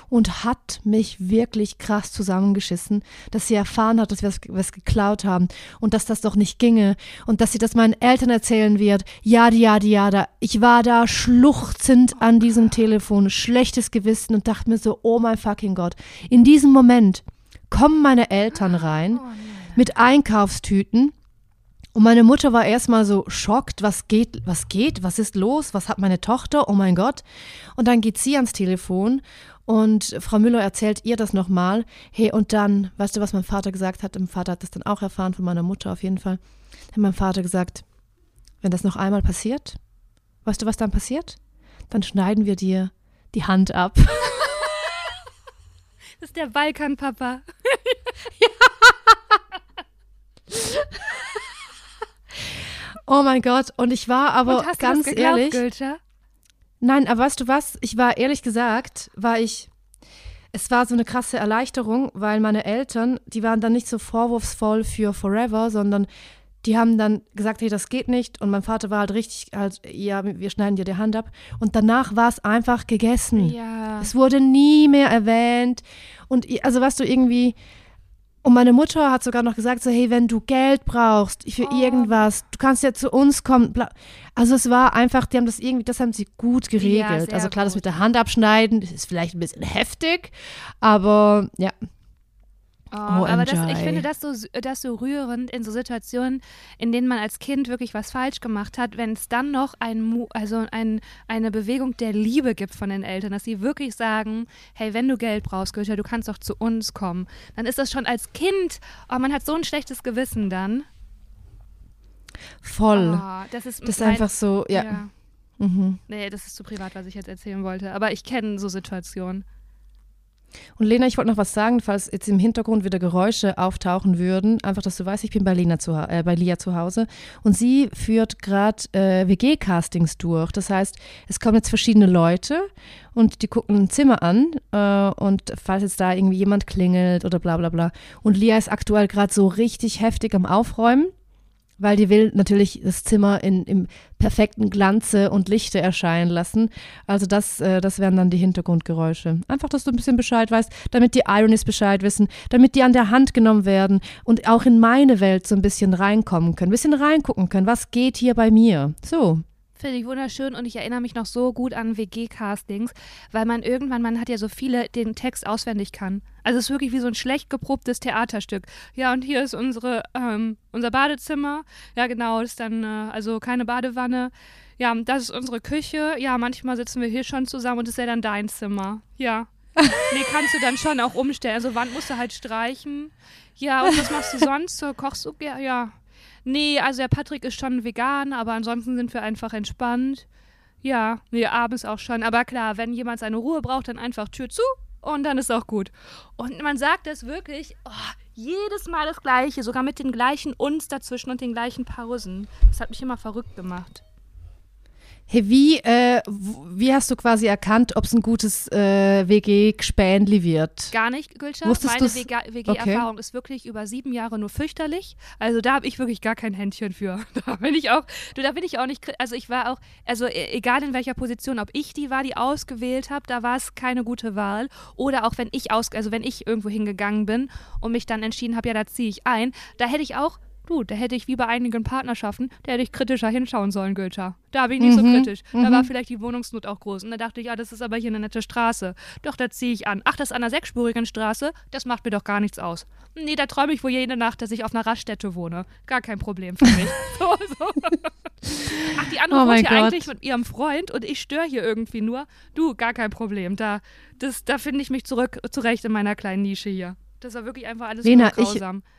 Speaker 1: und hat mich wirklich krass zusammengeschissen, dass sie erfahren hat, dass wir was, was geklaut haben und dass das doch nicht ginge und dass sie das meinen Eltern erzählen wird. Ja, ja, ja, da. Ich war da schluchzend an diesem Telefon, schlechtes Gewissen und dachte mir so, oh mein fucking Gott. In diesem Moment kommen meine Eltern rein mit Einkaufstüten und meine Mutter war erstmal so schockt, was geht, was geht, was ist los, was hat meine Tochter, oh mein Gott. Und dann geht sie ans Telefon und Frau Müller erzählt ihr das nochmal. Hey, und dann, weißt du, was mein Vater gesagt hat? Mein Vater hat das dann auch erfahren von meiner Mutter auf jeden Fall. Hat mein Vater gesagt, wenn das noch einmal passiert, weißt du, was dann passiert? Dann schneiden wir dir die Hand ab.
Speaker 2: Das ist der Balkan-Papa.
Speaker 1: Oh mein Gott, und ich war aber ganz
Speaker 2: geglaubt,
Speaker 1: ehrlich.
Speaker 2: Gülscha?
Speaker 1: Nein, aber weißt du was? Ich war ehrlich gesagt, war ich, es war so eine krasse Erleichterung, weil meine Eltern, die waren dann nicht so vorwurfsvoll für Forever, sondern die haben dann gesagt, hey, das geht nicht. Und mein Vater war halt richtig, halt, ja, wir schneiden dir die Hand ab. Und danach war es einfach gegessen.
Speaker 2: Ja.
Speaker 1: Es wurde nie mehr erwähnt. Und also, weißt du, irgendwie, und meine Mutter hat sogar noch gesagt, so, hey, wenn du Geld brauchst für
Speaker 2: Oh.
Speaker 1: irgendwas, du kannst ja zu uns kommen. Also es war einfach, die haben das irgendwie, das haben sie gut geregelt.
Speaker 2: sehr
Speaker 1: also klar, das
Speaker 2: gut.
Speaker 1: mit der Hand abschneiden ist vielleicht ein bisschen heftig, aber ja.
Speaker 2: Oh, aber das, ich finde das so, das so rührend in so Situationen, in denen man als Kind wirklich was falsch gemacht hat, wenn es dann noch ein, Mu- also ein, eine Bewegung der Liebe gibt von den Eltern, dass sie wirklich sagen, hey, wenn du Geld brauchst, Goethe, du kannst doch zu uns kommen. Dann ist das schon als Kind, oh, man hat so ein schlechtes Gewissen dann.
Speaker 1: Voll.
Speaker 2: Oh, das ist,
Speaker 1: das ist
Speaker 2: mein-
Speaker 1: einfach so, ja.
Speaker 2: ja.
Speaker 1: Mhm.
Speaker 2: Nee, das ist zu privat, was ich jetzt erzählen wollte. Aber ich kenne so Situationen.
Speaker 1: Und Lena, ich wollte noch was sagen, falls jetzt im Hintergrund wieder Geräusche auftauchen würden. Einfach, dass du weißt, ich bin bei, Lena zu, äh, bei Lia zu Hause. Und sie führt gerade äh, WG-Castings durch. Das heißt, es kommen jetzt verschiedene Leute und die gucken ein Zimmer an. Äh, und falls jetzt da irgendwie jemand klingelt oder bla bla bla. Und Lia ist aktuell gerade so richtig heftig am Aufräumen. Weil die will natürlich das Zimmer in, im perfekten Glanze und Lichte erscheinen lassen. Also das, äh, das wären dann die Hintergrundgeräusche. Einfach, dass du ein bisschen Bescheid weißt, damit die Ironies Bescheid wissen, damit die an der Hand genommen werden und auch in meine Welt so ein bisschen reinkommen können, ein bisschen reingucken können, was geht hier bei mir. So.
Speaker 2: Finde ich wunderschön und ich erinnere mich noch so gut an WG-Castings, weil man irgendwann, man hat ja so viele, den Text auswendig kann. Also es ist wirklich wie so ein schlecht geprobtes Theaterstück. Ja, und hier ist unsere, ähm, unser Badezimmer. Ja, genau, das ist dann, äh, also keine Badewanne. Ja, das ist unsere Küche. Ja, manchmal sitzen wir hier schon zusammen und das ist ja dann dein Zimmer. Ja. Nee, kannst du dann schon auch umstellen. Also Wand musst du halt streichen. Ja, und was machst du sonst? So, Kochst du? Ja, ja. Nee, also der Patrick ist schon vegan, aber ansonsten sind wir einfach entspannt. Ja, nee, abends auch schon. Aber klar, wenn jemand seine Ruhe braucht, dann einfach Tür zu und dann ist auch gut. Und man sagt das wirklich oh, jedes Mal das Gleiche, sogar mit den gleichen Uns dazwischen und den gleichen Pausen. Das hat mich immer verrückt gemacht.
Speaker 1: Hey, wie, äh, wie hast du quasi erkannt, ob es ein gutes äh, WG-Gespänli wird?
Speaker 2: Gar nicht, Gülscha.
Speaker 1: Wusstest
Speaker 2: Meine WG-Erfahrung ist wirklich über sieben Jahre nur fürchterlich. Also da habe ich wirklich gar kein Händchen für. Da bin ich auch, du, da bin ich auch nicht, also ich war auch, also e- egal in welcher Position, ob ich die war, die ausgewählt habe, da war es keine gute Wahl. Oder auch wenn ich aus, also wenn ich irgendwo hingegangen bin und mich dann entschieden habe, ja, da ziehe ich ein, da hätte ich auch Du, da hätte ich wie bei einigen Partnerschaften, da hätte ich kritischer hinschauen sollen, Gülscha. Da bin ich nicht so
Speaker 1: Mhm,
Speaker 2: kritisch. Da war vielleicht die Wohnungsnot auch groß. Und da dachte ich, ja, das ist aber hier eine nette Straße. Doch, da ziehe ich an. Ach, das ist an einer sechsspurigen Straße, das macht mir doch gar nichts aus. Nee, da träume ich wohl jede Nacht, dass ich auf einer Raststätte wohne. Gar kein Problem für mich. so, so. Ach, die andere
Speaker 1: Oh
Speaker 2: wohnt hier
Speaker 1: Gott.
Speaker 2: eigentlich mit ihrem Freund und ich störe hier irgendwie nur. Du, gar kein Problem. Da, das, da finde ich mich zurück, zurecht in meiner kleinen Nische hier. Das war wirklich einfach alles
Speaker 1: Lena, ich-
Speaker 2: grausam.
Speaker 1: Ich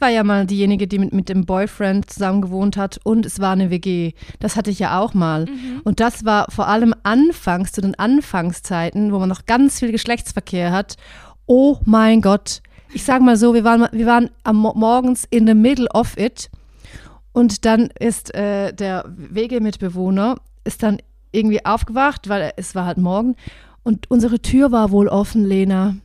Speaker 1: war ja mal diejenige, die mit, mit dem Boyfriend zusammen gewohnt hat und es war eine WG. Das hatte ich ja auch mal.
Speaker 2: Mhm.
Speaker 1: Und das war vor allem anfangs, zu den Anfangszeiten, wo man noch ganz viel Geschlechtsverkehr hat. Oh mein Gott. Ich sag mal so, wir waren, wir waren am Mo morgens in the middle of it und dann ist äh, der WG-Mitbewohner ist dann irgendwie aufgewacht, weil es war halt morgen und unsere Tür war wohl offen, Lena.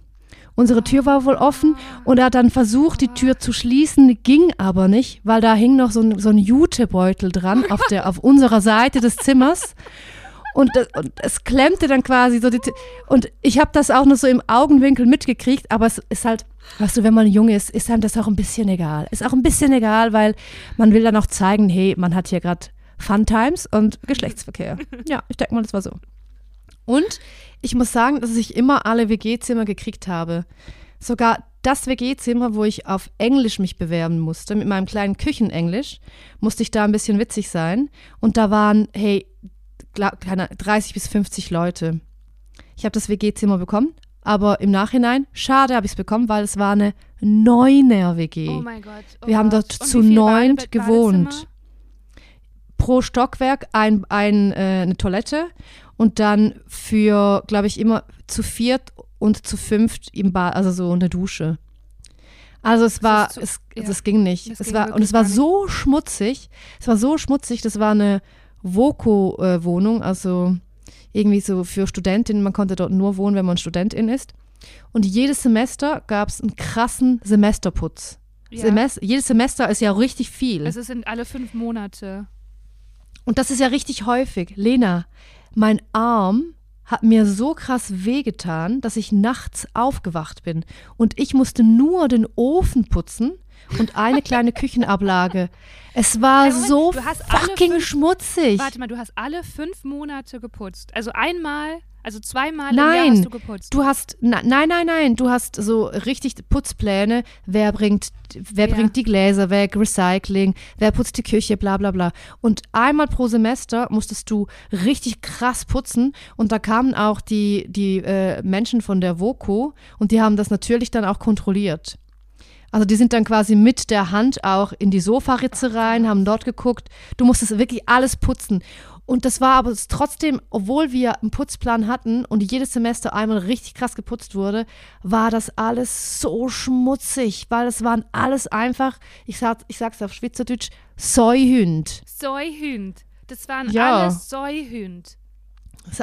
Speaker 1: Unsere Tür war wohl offen und er hat dann versucht, die Tür zu schließen, ging aber nicht, weil da hing noch so ein, so ein Jutebeutel dran auf, der, auf unserer Seite des Zimmers. Und, das, und es klemmte dann quasi so die Tür. Und ich habe das auch nur so im Augenwinkel mitgekriegt, aber es ist halt, weißt du, wenn man jung ist, ist einem das auch ein bisschen egal. Ist auch ein bisschen egal, weil man will dann auch zeigen, hey, man hat hier gerade Fun Times und Geschlechtsverkehr. Ja, ich denke mal, das war so. Und ich muss sagen, dass ich immer alle WG-Zimmer gekriegt habe. Sogar das WG-Zimmer, wo ich auf Englisch mich bewerben musste, mit meinem kleinen Küchenenglisch, musste ich da ein bisschen witzig sein. Und da waren, hey, glaub, keine Ahnung, 30 bis 50 Leute. Ich habe das WG-Zimmer bekommen, aber im Nachhinein, schade habe ich es bekommen, weil es war eine Neuner-WG.
Speaker 2: Oh mein Gott. Oh
Speaker 1: Wir haben
Speaker 2: Gott.
Speaker 1: dort
Speaker 2: Und
Speaker 1: zu neunt gewohnt. Pro Stockwerk ein, ein, äh, eine Toilette und dann für, glaube ich, immer zu viert und zu fünft im Bad, also so eine Dusche. Also es war,
Speaker 2: zu-
Speaker 1: es,
Speaker 2: ja.
Speaker 1: das ging nicht.
Speaker 2: Das
Speaker 1: es
Speaker 2: ging
Speaker 1: war, und es war so schmutzig. Es war so schmutzig, das war eine Voko-Wohnung, also irgendwie so für Studentinnen. Man konnte dort nur wohnen, wenn man Studentin ist. Und jedes Semester gab es einen krassen Semesterputz.
Speaker 2: Ja.
Speaker 1: Semester, jedes Semester ist ja richtig viel.
Speaker 2: Es sind alle fünf Monate.
Speaker 1: Und das ist ja richtig häufig. Lena, mein Arm hat mir so krass wehgetan, dass ich nachts aufgewacht bin. Und ich musste nur den Ofen putzen und eine kleine Küchenablage. Es war
Speaker 2: Moment,
Speaker 1: so fucking
Speaker 2: fünf-
Speaker 1: schmutzig.
Speaker 2: Warte mal, du hast alle fünf Monate geputzt. Also einmal, also zweimal im Jahr
Speaker 1: Nein,
Speaker 2: hast du geputzt.
Speaker 1: du hast, na, nein, nein, nein, du hast so richtig Putzpläne. Wer bringt, wer
Speaker 2: Ja.
Speaker 1: bringt die Gläser weg, Recycling, wer putzt die Küche, bla, bla, bla. Und einmal pro Semester musstest du richtig krass putzen. Und da kamen auch die, die äh, Menschen von der VOCO und die haben das natürlich dann auch kontrolliert. Also die sind dann quasi mit der Hand auch in die Sofaritze rein, haben dort geguckt. Du musstest wirklich alles putzen. Und das war aber trotzdem, obwohl wir einen Putzplan hatten und jedes Semester einmal richtig krass geputzt wurde, war das alles so schmutzig, weil es waren alles einfach, ich, sag, ich sag's auf Schweizerdeutsch, Säuhünd.
Speaker 2: Säuhünd. Das waren
Speaker 1: Ja.
Speaker 2: alles Säuhünd.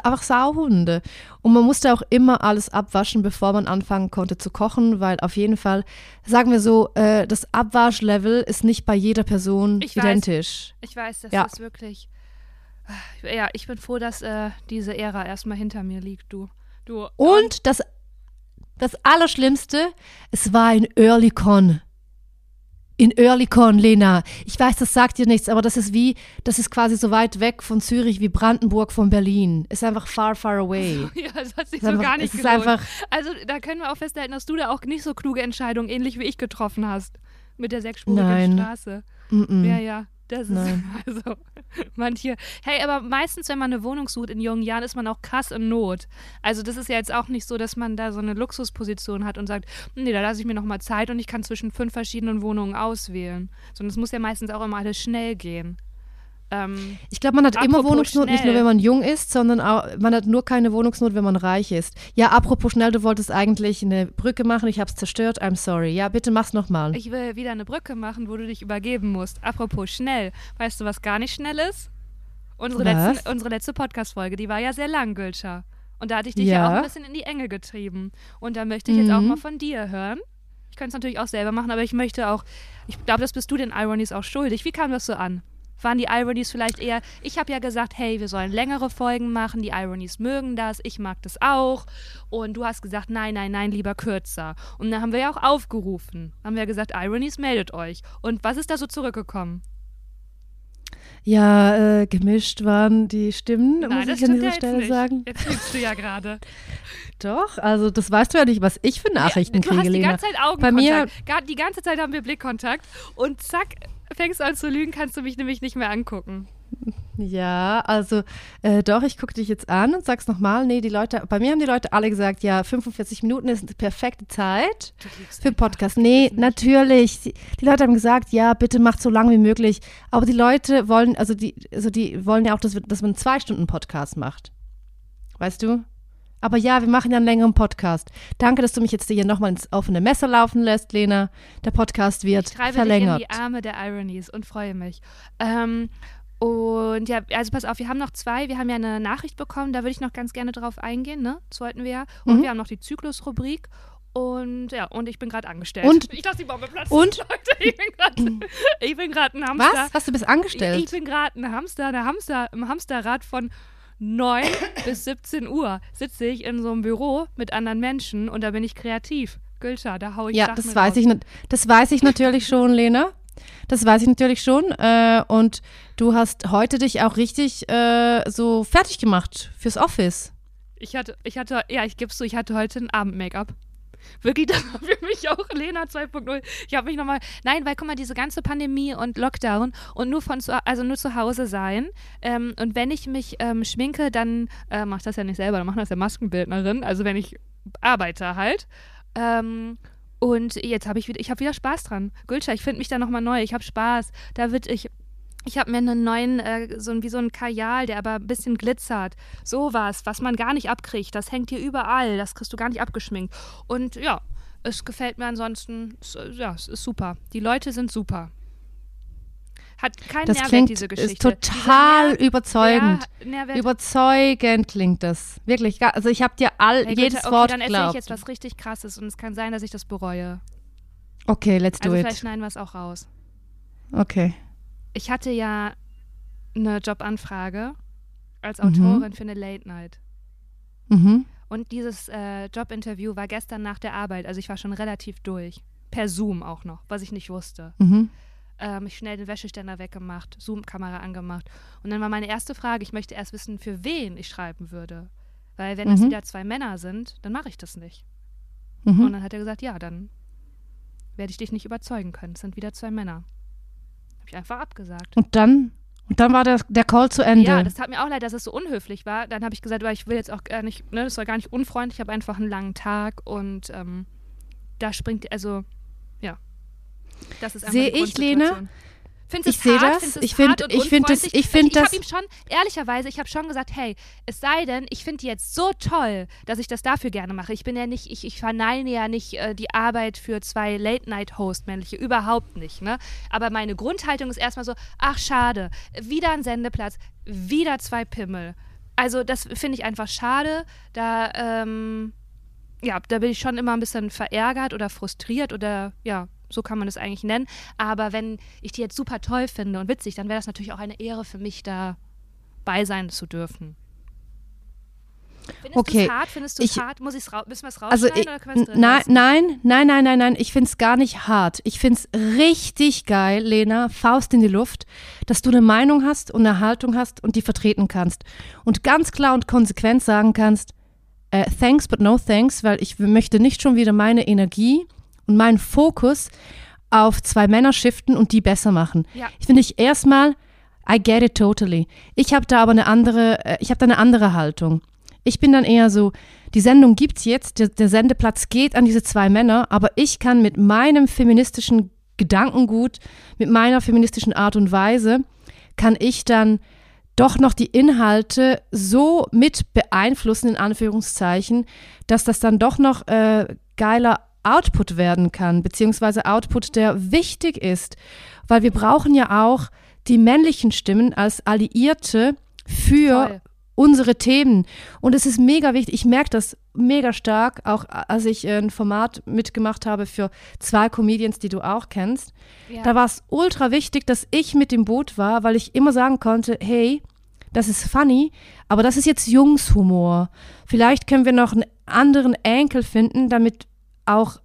Speaker 1: Einfach Sauhunde. Und man musste auch immer alles abwaschen, bevor man anfangen konnte zu kochen, weil auf jeden Fall, sagen wir so, äh, das Abwaschlevel ist nicht bei jeder Person
Speaker 2: Ich weiß.
Speaker 1: identisch.
Speaker 2: Ich weiß, das
Speaker 1: Ja.
Speaker 2: ist wirklich. Ja, ich bin froh, dass äh, diese Ära erstmal hinter mir liegt, du. Du.
Speaker 1: Und das, das Allerschlimmste, es war in Oerlikon. In Oerlikon, Lena. Ich weiß, das sagt dir nichts, aber das ist wie, das ist quasi so weit weg von Zürich wie Brandenburg von Berlin. Ist einfach far, far away.
Speaker 2: Ja, das hat sich
Speaker 1: Ist
Speaker 2: so
Speaker 1: einfach-
Speaker 2: gar nicht
Speaker 1: ist einfach,
Speaker 2: Also, da können wir auch festhalten, dass du da auch nicht so kluge Entscheidungen, ähnlich wie ich, getroffen hast. Mit der sechsspurigen
Speaker 1: Nein.
Speaker 2: Straße.
Speaker 1: mm, mm.
Speaker 2: Ja, ja. Das ist
Speaker 1: Nein.
Speaker 2: also manche. Hey, aber meistens, wenn man eine Wohnung sucht in jungen Jahren, ist man auch krass in Not. Also das ist ja jetzt auch nicht so, dass man da so eine Luxusposition hat und sagt, nee, da lasse ich mir noch mal Zeit und ich kann zwischen fünf verschiedenen Wohnungen auswählen. Sondern es muss ja meistens auch immer alles schnell gehen. Ähm,
Speaker 1: Ich glaube, man hat immer Wohnungsnot, nicht nur
Speaker 2: schnell.
Speaker 1: wenn man jung ist, sondern auch, man hat nur keine Wohnungsnot, wenn man reich ist. Ja, apropos schnell, du wolltest eigentlich eine Brücke machen, ich habe es zerstört, I'm sorry. Ja, bitte mach's nochmal.
Speaker 2: ich will wieder eine Brücke machen, wo du dich übergeben musst. Apropos schnell. Weißt du, was gar nicht schnell ist? Unsere
Speaker 1: Was?
Speaker 2: letzte, unsere letzte Podcast-Folge, die war ja sehr lang, Gülscha. Und da hatte ich dich ja.
Speaker 1: Ja.
Speaker 2: auch ein bisschen in die Enge getrieben. Und da möchte ich jetzt auch
Speaker 1: Mhm.
Speaker 2: mal von dir hören. Ich könnte es natürlich auch selber machen, aber ich möchte auch, ich glaube, das bist du den Ironies auch schuldig. Wie kam das so an? Waren die Ironies vielleicht eher, ich habe ja gesagt, hey, wir sollen längere Folgen machen, die Ironies mögen das, ich mag das auch. Und du hast gesagt, nein, nein, nein, lieber kürzer. Und dann haben wir ja auch aufgerufen. Haben wir gesagt, Ironies, meldet euch. Und was ist da so zurückgekommen?
Speaker 1: Ja, äh, gemischt waren die Stimmen, muss ich an dieser Stelle
Speaker 2: nicht.
Speaker 1: sagen.
Speaker 2: Jetzt lügst du ja gerade.
Speaker 1: Doch, also das weißt du ja nicht, was ich für Nachrichten
Speaker 2: du
Speaker 1: kriege,
Speaker 2: hast die
Speaker 1: Lena.
Speaker 2: ganze Zeit
Speaker 1: Bei
Speaker 2: Augenkontakt.
Speaker 1: mir-
Speaker 2: Gar- die ganze Zeit haben wir Blickkontakt. Und zack, fängst du an zu lügen, kannst du mich nämlich nicht mehr angucken.
Speaker 1: Ja, also äh, doch, ich gucke dich jetzt an und sag's nochmal. Nee, die Leute, bei mir haben die Leute alle gesagt, ja, 45 Minuten ist eine perfekte Zeit für
Speaker 2: einfach.
Speaker 1: Podcast. Nee, natürlich. Die, die Leute haben gesagt, ja, bitte macht so lang wie möglich. Aber die Leute wollen, also die, also die wollen ja auch, dass, wir, dass man einen zwei Stunden Podcast macht. Weißt du? Aber ja, wir machen ja einen längeren Podcast. Danke, dass du mich jetzt hier nochmal ins offene Messer laufen lässt, Lena. Der Podcast wird
Speaker 2: Ich treibe
Speaker 1: verlängert.
Speaker 2: dich in die Arme der Ironies und freue mich. Ähm, und ja, also pass auf, wir haben noch zwei. Wir haben ja eine Nachricht bekommen, da würde ich noch ganz gerne drauf eingehen, ne? Das wollten wir ja. Und
Speaker 1: Mhm.
Speaker 2: wir haben noch die Zyklusrubrik. Und ja, und ich bin gerade angestellt.
Speaker 1: Und-
Speaker 2: ich lasse die Bombe platzen.
Speaker 1: und?
Speaker 2: Leute, ich bin gerade ich bin gerade ein Hamster.
Speaker 1: Was? Hast du bis angestellt?
Speaker 2: Ich bin gerade ein Hamster, ein Hamster im Hamsterrad von 9 bis 17 Uhr sitze ich in so einem Büro mit anderen Menschen und da bin ich kreativ. Gülscha, da hau ich
Speaker 1: Ja,
Speaker 2: Sachen
Speaker 1: das
Speaker 2: raus.
Speaker 1: weiß ich, das weiß ich natürlich schon, Lena. Das weiß ich natürlich schon. Äh, und du hast heute dich auch richtig äh, so fertig gemacht fürs Office.
Speaker 2: Ich hatte, ich hatte, ja, ich gebe so, ich hatte heute ein Abend-Make-up. Wirklich, das war für mich auch Lena 2.0. Ich habe mich nochmal, nein, weil guck mal, diese ganze Pandemie und Lockdown und nur von zu, also nur zu Hause sein. Ähm, und wenn ich mich ähm, schminke, dann äh, mache ich das ja nicht selber, dann macht das ja Maskenbildnerin. Also wenn ich arbeite halt. Ähm, und jetzt habe ich wieder, ich habe wieder Spaß dran. Gülscha, ich finde mich da nochmal neu. Ich habe Spaß. Da wird ich, ich habe mir einen neuen, äh, so ein, wie so ein Kajal, der aber ein bisschen glitzert. Sowas, was man gar nicht abkriegt. Das hängt hier überall. Das kriegst du gar nicht abgeschminkt. Und ja, es gefällt mir ansonsten, es, äh, ja, es ist super. Die Leute sind super. Hat keinen
Speaker 1: Das
Speaker 2: Mehrwert,
Speaker 1: klingt
Speaker 2: diese
Speaker 1: ist
Speaker 2: Geschichte.
Speaker 1: total
Speaker 2: Dieser
Speaker 1: überzeugend.
Speaker 2: Mehrwert,
Speaker 1: Überzeugend klingt das. Wirklich. Also ich habe dir all
Speaker 2: Hey,
Speaker 1: jedes
Speaker 2: okay,
Speaker 1: Wort
Speaker 2: dann erzähle ich jetzt was richtig krasses und es kann sein, dass ich das bereue.
Speaker 1: Okay, let's do
Speaker 2: Also
Speaker 1: it.
Speaker 2: vielleicht schneiden wir es auch raus.
Speaker 1: Okay.
Speaker 2: Ich hatte ja eine Jobanfrage als
Speaker 1: Mhm.
Speaker 2: Autorin für eine Late Night.
Speaker 1: Mhm.
Speaker 2: Und dieses äh, Jobinterview war gestern nach der Arbeit, also ich war schon relativ durch. Per Zoom auch noch, was ich nicht wusste.
Speaker 1: Mhm.
Speaker 2: Ähm, ich schnell den Wäscheständer weggemacht, Zoom-Kamera angemacht. Und dann war meine erste Frage, ich möchte erst wissen, für wen ich schreiben würde. Weil wenn das
Speaker 1: Mhm.
Speaker 2: wieder zwei Männer sind, dann mache ich das nicht. Und
Speaker 1: Mhm.
Speaker 2: dann hat er gesagt, ja, dann werde ich dich nicht überzeugen können. Es sind wieder zwei Männer. Ich einfach abgesagt.
Speaker 1: Und dann, und dann war der, der Call zu Ende.
Speaker 2: Ja, das tat mir auch leid, dass es so unhöflich war. Dann habe ich gesagt, aber ich will jetzt auch gar nicht, ne, das soll gar nicht unfreundlich, ich habe einfach einen langen Tag und ähm, da springt, also, ja. Das ist einfach
Speaker 1: Sehe ich, Lena?
Speaker 2: Findest
Speaker 1: Ich sehe das. Ich find-
Speaker 2: hart und
Speaker 1: ich find das-
Speaker 2: unfreundlich?
Speaker 1: ich find
Speaker 2: ich habe
Speaker 1: das-
Speaker 2: ihm schon, ehrlicherweise, ich habe schon gesagt, hey, es sei denn, ich finde die jetzt so toll, dass ich das dafür gerne mache. Ich bin ja nicht, ich, ich verneine ja nicht äh, die Arbeit für zwei Late-Night-Host, männliche, überhaupt nicht, ne? Aber meine Grundhaltung ist erstmal so, ach schade, wieder ein Sendeplatz, wieder zwei Pimmel. Also das finde ich einfach schade. Da, ähm, ja, da bin ich schon immer ein bisschen verärgert oder frustriert oder ja, so kann man es eigentlich nennen. Aber wenn ich die jetzt super toll finde und witzig, dann wäre das natürlich auch eine Ehre für mich, da bei sein zu dürfen. Findest
Speaker 1: Okay,
Speaker 2: du es hart? Findest du es
Speaker 1: ich-
Speaker 2: hart? Muss ich's müssen wir es
Speaker 1: Also
Speaker 2: rausschneiden
Speaker 1: ich,
Speaker 2: oder
Speaker 1: nein, nein, nein, nein, nein, nein. Ich finde es gar nicht hart. Ich finde es richtig geil, Lena, Faust in die Luft, dass du eine Meinung hast und eine Haltung hast und die vertreten kannst. Und ganz klar und konsequent sagen kannst, äh, thanks but no thanks, weil ich möchte nicht schon wieder meine Energie und meinen Fokus auf zwei Männer shiften und die besser machen.
Speaker 2: Ja.
Speaker 1: Ich finde ich erstmal, I get it totally. Ich habe da aber eine andere, äh, ich habe da eine andere Haltung. Ich bin dann eher so, die Sendung gibt's jetzt, der, der Sendeplatz geht an diese zwei Männer, aber ich kann mit meinem feministischen Gedankengut, mit meiner feministischen Art und Weise, kann ich dann doch noch die Inhalte so mit beeinflussen, in Anführungszeichen, dass das dann doch noch äh, geiler Output werden kann, beziehungsweise Output, der wichtig ist, weil wir brauchen ja auch die männlichen Stimmen als Alliierte für
Speaker 2: Voll.
Speaker 1: unsere Themen. Und es ist mega wichtig. Ich merke das mega stark, auch als ich ein Format mitgemacht habe für zwei Comedians, die du auch kennst.
Speaker 2: Ja.
Speaker 1: Da war es ultra wichtig, dass ich mit dem Boot war, weil ich immer sagen konnte, hey, das ist funny, aber das ist jetzt Jungshumor. Vielleicht können wir noch einen anderen Enkel finden, damit auch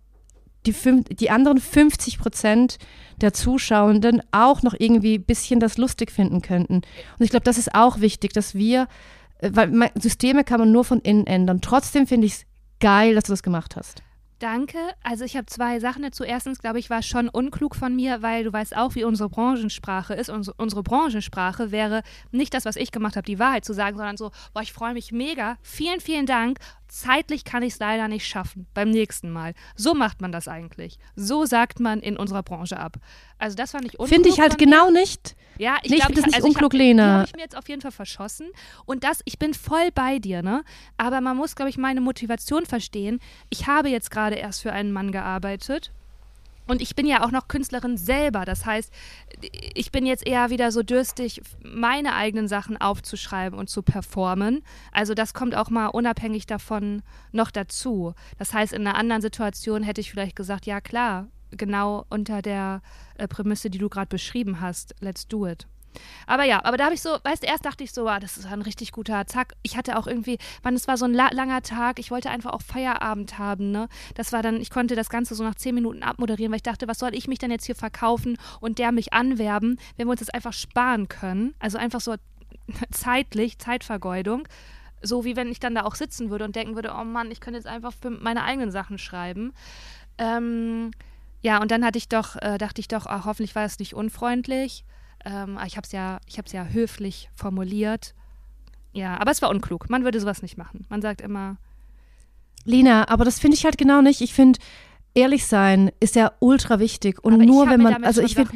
Speaker 1: die, fünf, die anderen 50 Prozent der Zuschauenden auch noch irgendwie ein bisschen das lustig finden könnten. Und ich glaube, das ist auch wichtig, dass wir, äh, weil me- Systeme kann man nur von innen ändern. Trotzdem finde ich es geil, dass du das gemacht hast.
Speaker 2: Danke. Also ich habe zwei Sachen dazu. Erstens, glaube ich, war schon unklug von mir, weil du weißt auch, wie unsere Branchensprache ist. Unsere, unsere Branchensprache wäre nicht das, was ich gemacht habe, die Wahrheit zu sagen, sondern so, boah, ich freue mich mega. Vielen, vielen Dank. Zeitlich kann ich es leider nicht schaffen. Beim nächsten Mal. So macht man das eigentlich. So sagt man in unserer Branche ab. Also das fand ich unklug
Speaker 1: Finde ich halt genau nicht.
Speaker 2: Ja, ich
Speaker 1: Nee, ich
Speaker 2: glaube,
Speaker 1: das nicht
Speaker 2: also ich
Speaker 1: unklug,
Speaker 2: hab,
Speaker 1: Lena.
Speaker 2: Habe ich mir jetzt auf jeden Fall verschossen. Und das, ich bin voll bei dir, ne? Aber man muss, glaube ich, meine Motivation verstehen. Ich habe jetzt gerade erst für einen Mann gearbeitet. Und ich bin ja auch noch Künstlerin selber. Das heißt, ich bin jetzt eher wieder so dürstig, meine eigenen Sachen aufzuschreiben und zu performen. Also das kommt auch mal unabhängig davon noch dazu. Das heißt, in einer anderen Situation hätte ich vielleicht gesagt, ja klar, genau unter der äh, Prämisse, die du gerade beschrieben hast, let's do it. Aber ja, aber da habe ich so, weißt du, erst dachte ich so, ah, das ist ein richtig guter Zack. Ich hatte auch irgendwie, man, es war so ein la langer Tag, ich wollte einfach auch Feierabend haben, ne? Das war dann, ich konnte das Ganze so nach zehn Minuten abmoderieren, weil ich dachte, was soll ich mich denn jetzt hier verkaufen und der mich anwerben, wenn wir uns das einfach sparen können? Also einfach so zeitlich, Zeitvergeudung. So wie wenn ich dann da auch sitzen würde und denken würde, oh Mann, ich könnte jetzt einfach für meine eigenen Sachen schreiben. Ähm, ja, und dann hatte ich doch, äh, dachte ich doch, ach, hoffentlich war es nicht unfreundlich. Ähm, aber ich habe es ja, ich habe es ja höflich formuliert. Ja, aber es war unklug. Man würde sowas nicht machen. Man sagt immer,
Speaker 1: Lina, aber das finde ich halt genau nicht. Ich finde, ehrlich sein ist ja ultra wichtig. Und
Speaker 2: aber
Speaker 1: nur wenn man, also ich finde,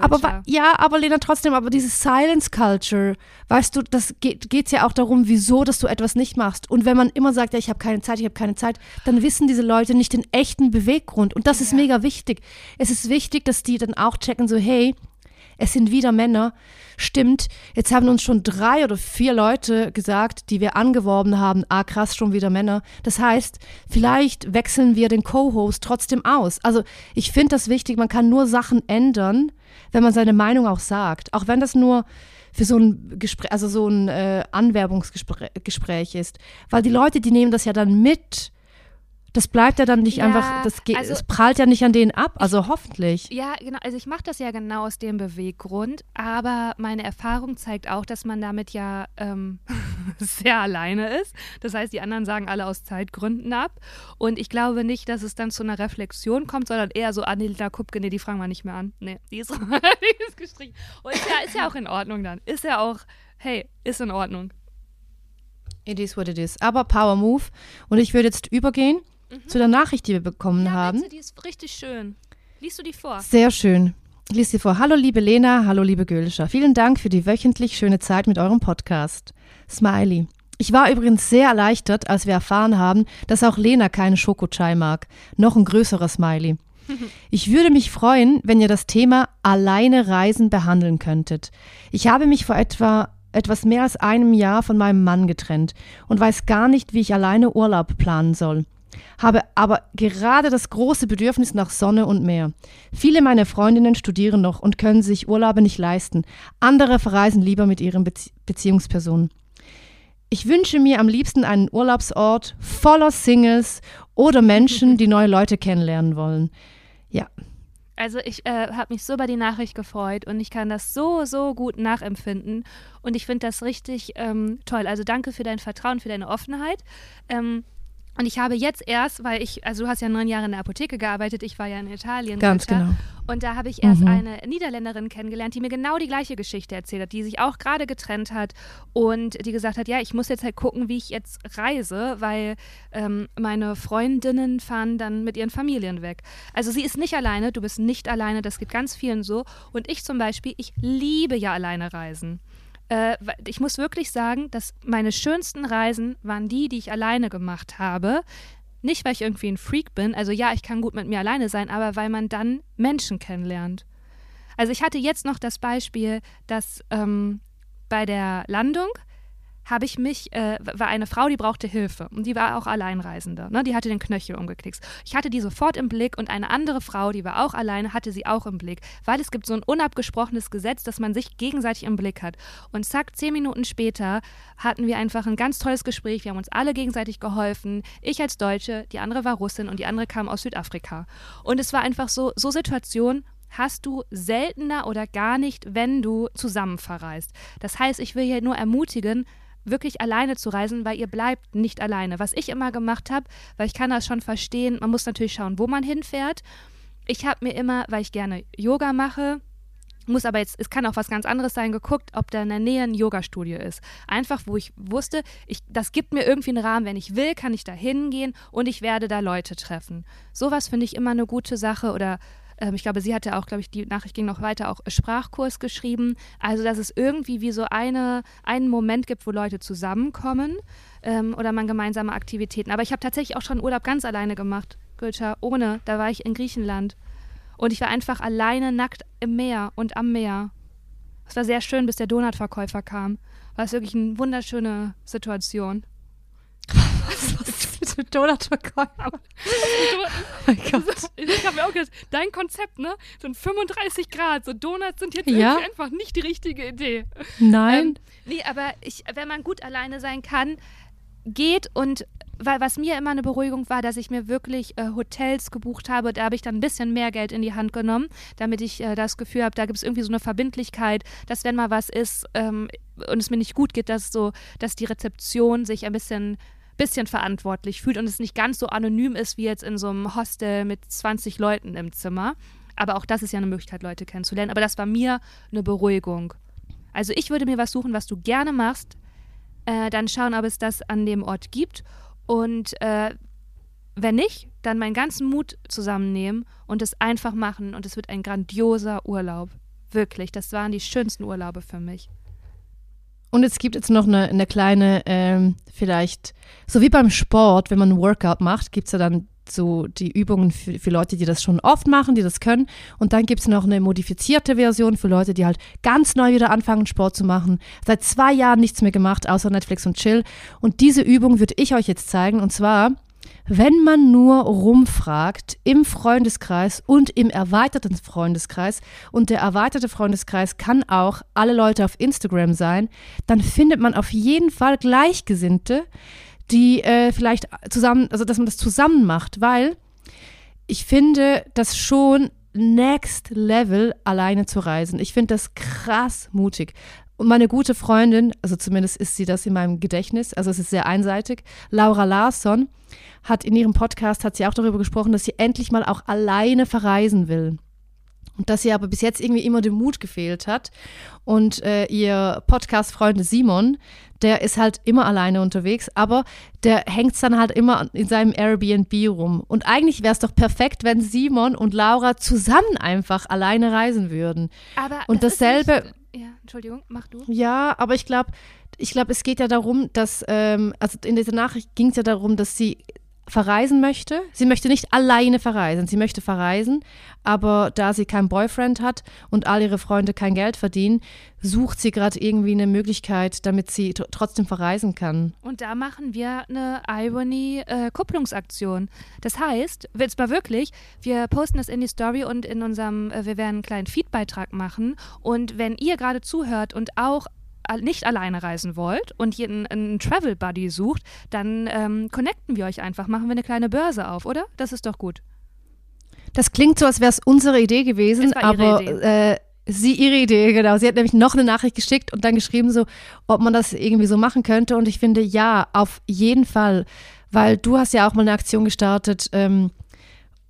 Speaker 1: aber ja, aber Lena, trotzdem, aber diese Silence Culture, weißt du, das geht geht's ja auch darum, wieso, dass du etwas nicht machst. Und wenn man immer sagt, ja, ich habe keine Zeit, ich habe keine Zeit, dann wissen diese Leute nicht den echten Beweggrund. Und das ist
Speaker 2: Ja.
Speaker 1: mega wichtig. Es ist wichtig, dass die dann auch checken, so, hey, es sind wieder Männer. Stimmt, jetzt haben uns schon drei oder vier Leute gesagt, die wir angeworben haben, ah krass, schon wieder Männer. Das heißt, vielleicht wechseln wir den Co-Host trotzdem aus. Also ich finde das wichtig, man kann nur Sachen ändern, wenn man seine Meinung auch sagt. Auch wenn das nur für so ein Gespräch, also so ein äh, Anwerbungsgespräch ist. Weil die Leute, die nehmen das ja dann mit das bleibt ja dann nicht ja, einfach, das, geht, also, es prallt ja nicht an denen ab, also ich, hoffentlich.
Speaker 2: Ja, genau, also ich mache das ja genau aus dem Beweggrund, aber meine Erfahrung zeigt auch, dass man damit ja ähm, sehr alleine ist. Das heißt, die anderen sagen alle aus Zeitgründen ab und ich glaube nicht, dass es dann zu einer Reflexion kommt, sondern eher so, Anilda Kupke, nee, die fragen wir nicht mehr an. Nee, die ist, die ist gestrichen. Und ist ja, ist ja auch in Ordnung dann. Ist ja auch, hey, ist in Ordnung.
Speaker 1: It is what it is. Aber Power Move. Und ich würde jetzt übergehen mhm. zu der Nachricht, die wir bekommen
Speaker 2: ja,
Speaker 1: haben.
Speaker 2: Bitte, die ist richtig schön. Liest du die vor?
Speaker 1: Sehr schön. Ich lese sie vor. Hallo liebe Lena, hallo liebe Gülscher. Vielen Dank für die wöchentlich schöne Zeit mit eurem Podcast. Smiley. Ich war übrigens sehr erleichtert, als wir erfahren haben, dass auch Lena keinen Schokochai mag. Noch ein größerer Smiley. Ich würde mich freuen, wenn ihr das Thema alleine Reisen behandeln könntet. Ich habe mich vor etwa etwas mehr als einem Jahr von meinem Mann getrennt und weiß gar nicht, wie ich alleine Urlaub planen soll habe aber gerade das große Bedürfnis nach Sonne und Meer. Viele meiner Freundinnen studieren noch und können sich Urlaube nicht leisten. Andere verreisen lieber mit ihren Bezie Beziehungspersonen. Ich wünsche mir am liebsten einen Urlaubsort voller Singles oder Menschen, die neue Leute kennenlernen wollen. Ja.
Speaker 2: Also ich äh, habe mich so über die Nachricht gefreut und ich kann das so, so gut nachempfinden. Und ich finde das richtig ähm, toll. Also danke für dein Vertrauen, für deine Offenheit. Ähm, und ich habe jetzt erst, weil ich, also du hast ja neun Jahre in der Apotheke gearbeitet, ich war ja in Italien.
Speaker 1: Ganz Mutter, genau.
Speaker 2: Und da habe ich erst mhm. eine Niederländerin kennengelernt, die mir genau die gleiche Geschichte erzählt hat, die sich auch gerade getrennt hat und die gesagt hat, ja, ich muss jetzt halt gucken, wie ich jetzt reise, weil ähm, meine Freundinnen fahren dann mit ihren Familien weg. Also sie ist nicht alleine, du bist nicht alleine, das geht ganz vielen so. Und ich zum Beispiel, ich liebe ja alleine reisen. Äh, ich muss wirklich sagen, dass meine schönsten Reisen waren die, die ich alleine gemacht habe. Nicht, weil ich irgendwie ein Freak bin, also ja, ich kann gut mit mir alleine sein, aber weil man dann Menschen kennenlernt. Also ich hatte jetzt noch das Beispiel, dass ähm, bei der Landung habe ich mich, äh, war eine Frau, die brauchte Hilfe und die war auch Alleinreisende. Ne? Die hatte den Knöchel umgeknickst. Ich hatte die sofort im Blick und eine andere Frau, die war auch alleine, hatte sie auch im Blick, weil es gibt so ein unabgesprochenes Gesetz, dass man sich gegenseitig im Blick hat. Und zack, zehn Minuten später hatten wir einfach ein ganz tolles Gespräch. Wir haben uns alle gegenseitig geholfen. Ich als Deutsche, die andere war Russin und die andere kam aus Südafrika. Und es war einfach so, so Situation, hast du seltener oder gar nicht, wenn du zusammen verreist. Das heißt, ich will hier nur ermutigen, wirklich alleine zu reisen, weil ihr bleibt nicht alleine. Was ich immer gemacht habe, weil ich kann das schon verstehen, man muss natürlich schauen, wo man hinfährt. Ich habe mir immer, weil ich gerne Yoga mache, muss aber jetzt, es kann auch was ganz anderes sein, geguckt, ob da in der Nähe ein Yoga-Studio ist. Einfach, wo ich wusste, ich, das gibt mir irgendwie einen Rahmen. Wenn ich will, kann ich da hingehen und ich werde da Leute treffen. Sowas finde ich immer eine gute Sache oder ähm, ich glaube, sie hatte auch, glaube ich, die Nachricht ging noch weiter, auch Sprachkurs geschrieben. Also, dass es irgendwie wie so eine, einen Moment gibt, wo Leute zusammenkommen ähm, oder man gemeinsame Aktivitäten. Aber ich habe tatsächlich auch schon Urlaub ganz alleine gemacht, Gülscha, ohne. Da war ich in Griechenland. Und ich war einfach alleine nackt im Meer und am Meer. Es war sehr schön, bis der Donutverkäufer kam. War es wirklich eine wunderschöne Situation.
Speaker 1: Donutverkäufer.
Speaker 2: oh mein Gott. Ich habe mir auch gedacht, dein Konzept, ne? So ein 35 Grad, so Donuts sind jetzt ja? einfach nicht die richtige Idee.
Speaker 1: Nein. Ähm,
Speaker 2: nee, aber ich, wenn man gut alleine sein kann, geht und weil was mir immer eine Beruhigung war, dass ich mir wirklich äh, Hotels gebucht habe, da habe ich dann ein bisschen mehr Geld in die Hand genommen, damit ich äh, das Gefühl habe, da gibt es irgendwie so eine Verbindlichkeit, dass wenn mal was ist ähm, und es mir nicht gut geht, dass so, dass die Rezeption sich ein bisschen bisschen verantwortlich fühlt und es nicht ganz so anonym ist wie jetzt in so einem Hostel mit 20 Leuten im Zimmer. Aber auch das ist ja eine Möglichkeit, Leute kennenzulernen. Aber das war mir eine Beruhigung. Also ich würde mir was suchen, was du gerne machst, äh, dann schauen, ob es das an dem Ort gibt und äh, wenn nicht, dann meinen ganzen Mut zusammennehmen und es einfach machen und es wird ein grandioser Urlaub. Wirklich, das waren die schönsten Urlaube für mich.
Speaker 1: Und es gibt jetzt noch eine, eine kleine, ähm, vielleicht, so wie beim Sport, wenn man ein Workout macht, gibt es ja dann so die Übungen für, für Leute, die das schon oft machen, die das können. Und dann gibt es noch eine modifizierte Version für Leute, die halt ganz neu wieder anfangen, Sport zu machen. Seit zwei Jahren nichts mehr gemacht, außer Netflix und Chill. Und diese Übung würde ich euch jetzt zeigen. Und zwar wenn man nur rumfragt im Freundeskreis und im erweiterten Freundeskreis, und der erweiterte Freundeskreis kann auch alle Leute auf Instagram sein, dann findet man auf jeden Fall Gleichgesinnte, die äh, vielleicht zusammen, also dass man das zusammen macht, weil ich finde das schon next level alleine zu reisen. Ich finde das krass mutig. Und meine gute Freundin, also zumindest ist sie das in meinem Gedächtnis, also es ist sehr einseitig, Laura Larsson, hat in ihrem Podcast, hat sie auch darüber gesprochen, dass sie endlich mal auch alleine verreisen will. Und dass ihr aber bis jetzt irgendwie immer den Mut gefehlt hat. Und äh, ihr Podcast-Freund Simon, der ist halt immer alleine unterwegs, aber der hängt dann halt immer in seinem Airbnb rum. Und eigentlich wäre es doch perfekt, wenn Simon und Laura zusammen einfach alleine reisen würden.
Speaker 2: Aber
Speaker 1: und
Speaker 2: das
Speaker 1: dasselbe.
Speaker 2: Ist Entschuldigung, mach du.
Speaker 1: Ja, aber ich glaube, ich glaube, es geht ja darum, dass, ähm, also in dieser Nachricht ging es ja darum, dass sie verreisen möchte. Sie möchte nicht alleine verreisen. Sie möchte verreisen, aber da sie keinen Boyfriend hat und all ihre Freunde kein Geld verdienen, sucht sie gerade irgendwie eine Möglichkeit, damit sie trotzdem verreisen kann.
Speaker 2: Und da machen wir eine Irony-Kupplungsaktion. das heißt, jetzt mal wirklich, wir posten das in die Story und in unserem, äh, wir werden einen kleinen Feedbeitrag machen. Und wenn ihr gerade zuhört und auch nicht alleine reisen wollt und hier einen, einen Travel Buddy sucht, dann ähm, connecten wir euch einfach, machen wir eine kleine Börse auf, oder? Das ist doch gut.
Speaker 1: Das klingt so, als wäre es unsere Idee gewesen, aber Idee. Äh, sie ihre Idee, genau. Sie hat nämlich noch eine Nachricht geschickt und dann geschrieben, so, ob man das irgendwie so machen könnte. Und ich finde, ja, auf jeden Fall, weil du hast ja auch mal eine Aktion gestartet, ähm,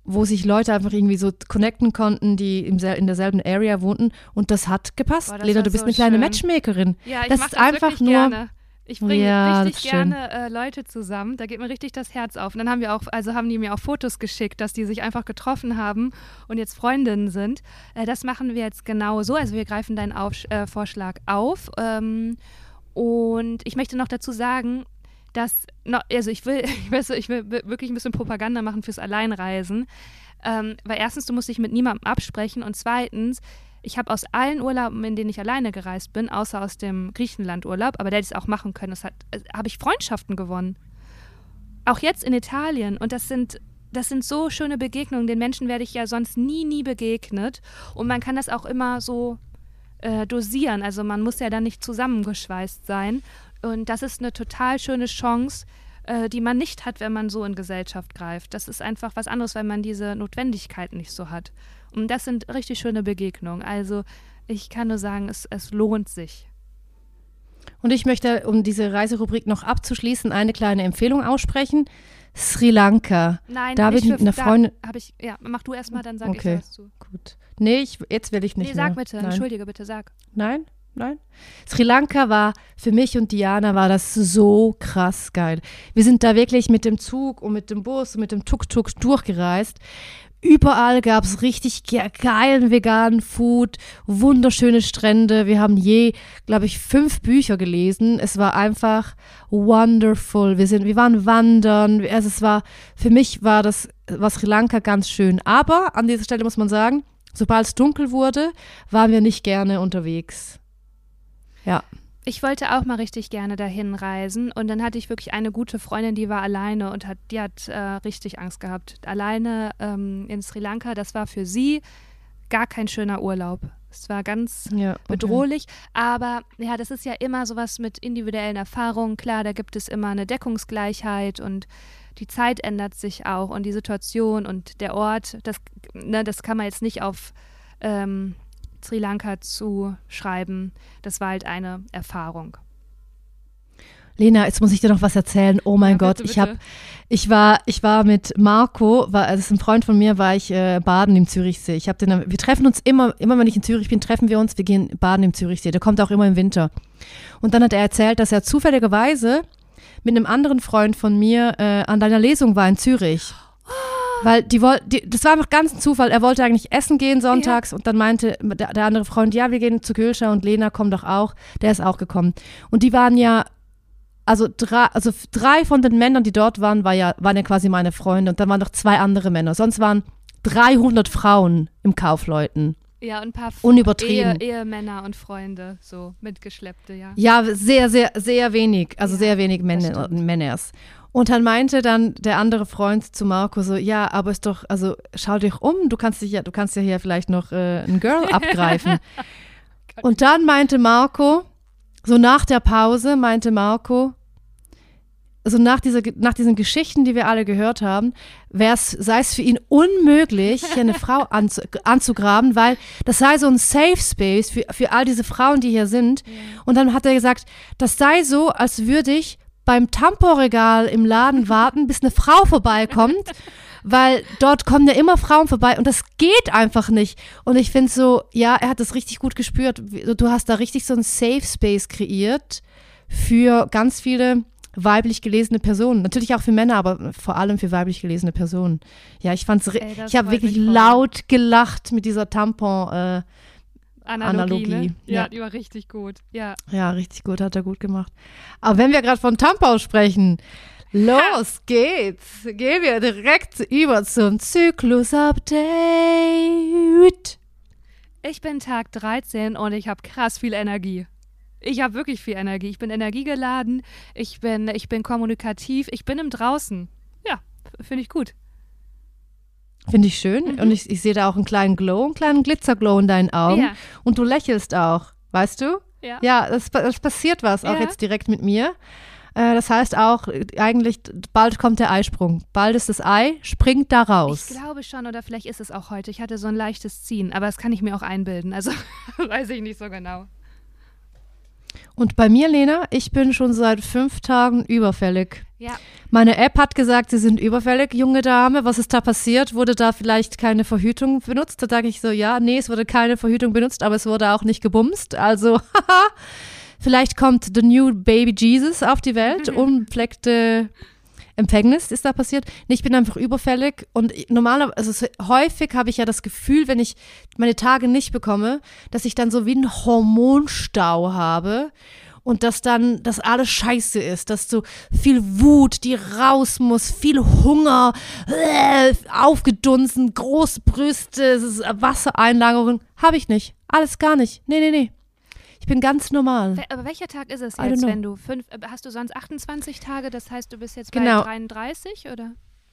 Speaker 1: wo sich Leute einfach irgendwie so connecten konnten, die im, in derselben Area wohnten. Und das hat gepasst. Boah, Lena, du bist so eine kleine Matchmakerin.
Speaker 2: Ja, ich
Speaker 1: das
Speaker 2: ist
Speaker 1: das einfach nur.
Speaker 2: Gerne. Ich bringe ja, richtig gerne äh, Leute zusammen. Da geht mir richtig das Herz auf. Und dann haben wir auch, also haben die mir auch Fotos geschickt, dass die sich einfach getroffen haben und jetzt Freundinnen sind. Äh, das machen wir jetzt genau so. Also wir greifen deinen auf, äh, Vorschlag auf. Ähm, und ich möchte noch dazu sagen, dass, also ich will, ich will, ich will wirklich ein bisschen Propaganda machen fürs Alleinreisen. Ähm, weil erstens, du musst dich mit niemandem absprechen und zweitens, ich habe aus allen Urlauben, in denen ich alleine gereist bin, außer aus dem Griechenland-Urlaub, aber der hätte es auch machen können, das äh, habe ich Freundschaften gewonnen. Auch jetzt in Italien und das sind das sind so schöne Begegnungen. Den Menschen werde ich ja sonst nie, nie begegnet. Und man kann das auch immer so äh, dosieren. Also man muss ja dann nicht zusammengeschweißt sein. Und das ist eine total schöne Chance, äh, die man nicht hat, wenn man so in Gesellschaft greift. Das ist einfach was anderes, weil man diese Notwendigkeit nicht so hat. Und das sind richtig schöne Begegnungen. Also ich kann nur sagen, es, es lohnt sich.
Speaker 1: Und ich möchte, um diese Reiserubrik noch abzuschließen, eine kleine Empfehlung aussprechen. Sri Lanka.
Speaker 2: Nein,
Speaker 1: da
Speaker 2: nicht
Speaker 1: mit einer Freundin.
Speaker 2: Habe ich, ja, mach du erstmal, dann sag
Speaker 1: okay.
Speaker 2: ich was zu.
Speaker 1: Gut. Nee, ich, jetzt will ich nicht.
Speaker 2: Nee, sag
Speaker 1: mehr.
Speaker 2: bitte,
Speaker 1: Nein.
Speaker 2: entschuldige bitte, sag.
Speaker 1: Nein? Nein? Sri Lanka war für mich und Diana war das so krass geil. Wir sind da wirklich mit dem Zug und mit dem Bus und mit dem Tuk-Tuk durchgereist. Überall gab es richtig geilen veganen Food, wunderschöne Strände. Wir haben je, glaube ich, fünf Bücher gelesen. Es war einfach wonderful. Wir sind, wir waren wandern. Also es war, für mich war das, war Sri Lanka ganz schön. Aber an dieser Stelle muss man sagen, sobald es dunkel wurde, waren wir nicht gerne unterwegs. Ja.
Speaker 2: Ich wollte auch mal richtig gerne dahin reisen und dann hatte ich wirklich eine gute Freundin, die war alleine und hat, die hat äh, richtig Angst gehabt. Alleine ähm, in Sri Lanka, das war für sie gar kein schöner Urlaub. Es war ganz ja, okay. bedrohlich, aber ja, das ist ja immer sowas mit individuellen Erfahrungen. Klar, da gibt es immer eine Deckungsgleichheit und die Zeit ändert sich auch und die Situation und der Ort, das, ne, das kann man jetzt nicht auf ähm, Sri Lanka zu schreiben. Das war halt eine Erfahrung.
Speaker 1: Lena, jetzt muss ich dir noch was erzählen. Oh mein ja, Gott, bitte, ich habe, ich war, ich war mit Marco, war, das ist ein Freund von mir, war ich äh, baden im Zürichsee. Ich habe den, wir treffen uns immer, immer wenn ich in Zürich bin, treffen wir uns, wir gehen baden im Zürichsee. Der kommt auch immer im Winter. Und dann hat er erzählt, dass er zufälligerweise mit einem anderen Freund von mir äh, an deiner Lesung war in Zürich. Weil die wollten, das war einfach ganz ein Zufall. Er wollte eigentlich essen gehen sonntags ja. und dann meinte der, der, andere Freund, ja, wir gehen zu Gülscher und Lena kommt doch auch. Der ist auch gekommen. Und die waren ja also drei, also drei von den Männern, die dort waren, war ja, waren ja quasi meine Freunde und dann waren noch zwei andere Männer. Sonst waren 300 Frauen im Kaufleuten.
Speaker 2: Ja, und ein paar
Speaker 1: Unübertrieben.
Speaker 2: Ehe, Ehemänner und Freunde, so mitgeschleppte, ja.
Speaker 1: Ja, sehr, sehr, sehr wenig, also
Speaker 2: Ja,
Speaker 1: sehr wenig Männer,
Speaker 2: stimmt.
Speaker 1: Männers. Und dann meinte dann der andere Freund zu Marco so, ja, aber ist doch, also schau dich um, du kannst dich ja, du kannst ja hier vielleicht noch äh, ein Girl abgreifen. Und dann meinte Marco, so nach der Pause meinte Marco, also nach, dieser, nach diesen Geschichten, die wir alle gehört haben, sei es für ihn unmöglich, hier eine Frau anzu, anzugraben, weil das sei so ein Safe Space für, für all diese Frauen, die hier sind. Und dann hat er gesagt, das sei so, als würde ich beim Tamponregal im Laden warten, bis eine Frau vorbeikommt, weil dort kommen ja immer Frauen vorbei und das geht einfach nicht. Und ich finde so, ja, er hat das richtig gut gespürt. Du hast da richtig so ein Safe Space kreiert für ganz viele weiblich gelesene Personen. Natürlich auch für Männer, aber vor allem für weiblich gelesene Personen. Ja, ich fand's,
Speaker 2: Ey,
Speaker 1: ich habe wirklich laut gelacht mit dieser Tampon. Äh,
Speaker 2: Analogie,
Speaker 1: Analogie,
Speaker 2: ne? Ja,
Speaker 1: ja.
Speaker 2: die war richtig gut. Ja.
Speaker 1: ja, richtig gut, hat er gut gemacht. Aber wenn wir gerade von Tampons sprechen, los geht's. Gehen wir direkt über zum Zyklus-Update.
Speaker 2: Ich bin Tag 13 und ich habe krass viel Energie. Ich habe wirklich viel Energie. Ich bin energiegeladen, ich bin, ich bin kommunikativ, ich bin im Draußen. Ja, finde ich gut.
Speaker 1: Finde ich schön. Und ich, ich sehe da auch einen kleinen Glow, einen kleinen Glitzerglow in deinen Augen.
Speaker 2: Ja.
Speaker 1: Und du lächelst auch, weißt du?
Speaker 2: Ja.
Speaker 1: Ja, es, es passiert was, auch
Speaker 2: Ja.
Speaker 1: jetzt direkt mit mir. Äh, das heißt auch, eigentlich, bald kommt der Eisprung. Bald ist das Ei, springt da raus.
Speaker 2: Ich glaube schon, oder vielleicht ist es auch heute. Ich hatte so ein leichtes Ziehen, aber das kann ich mir auch einbilden. Also weiß ich nicht so genau.
Speaker 1: Und bei mir, Lena, ich bin schon seit fünf Tagen überfällig.
Speaker 2: Ja.
Speaker 1: Meine App hat gesagt, sie sind überfällig, junge Dame. Was ist da passiert? Wurde da vielleicht keine Verhütung benutzt? Da sage ich so, ja, nee, es wurde keine Verhütung benutzt, aber es wurde auch nicht gebumst. Also, haha, vielleicht kommt the new baby Jesus auf die Welt. Unbefleckte Empfängnis ist da passiert. Nee, ich bin einfach überfällig und normalerweise, also so häufig habe ich ja das Gefühl, wenn ich meine Tage nicht bekomme, dass ich dann so wie einen Hormonstau habe und dass dann das alles scheiße ist, dass so viel Wut, die raus muss, viel Hunger, äh, aufgedunsen, große Brüste, Wassereinlagerung, habe ich nicht. Alles gar nicht. Nee, nee, nee. Ich bin ganz normal.
Speaker 2: Aber welcher Tag ist es jetzt, wenn du fünf, äh, hast du sonst 28 Tage? Das heißt, du bist jetzt
Speaker 1: Genau.
Speaker 2: bei 33 oder?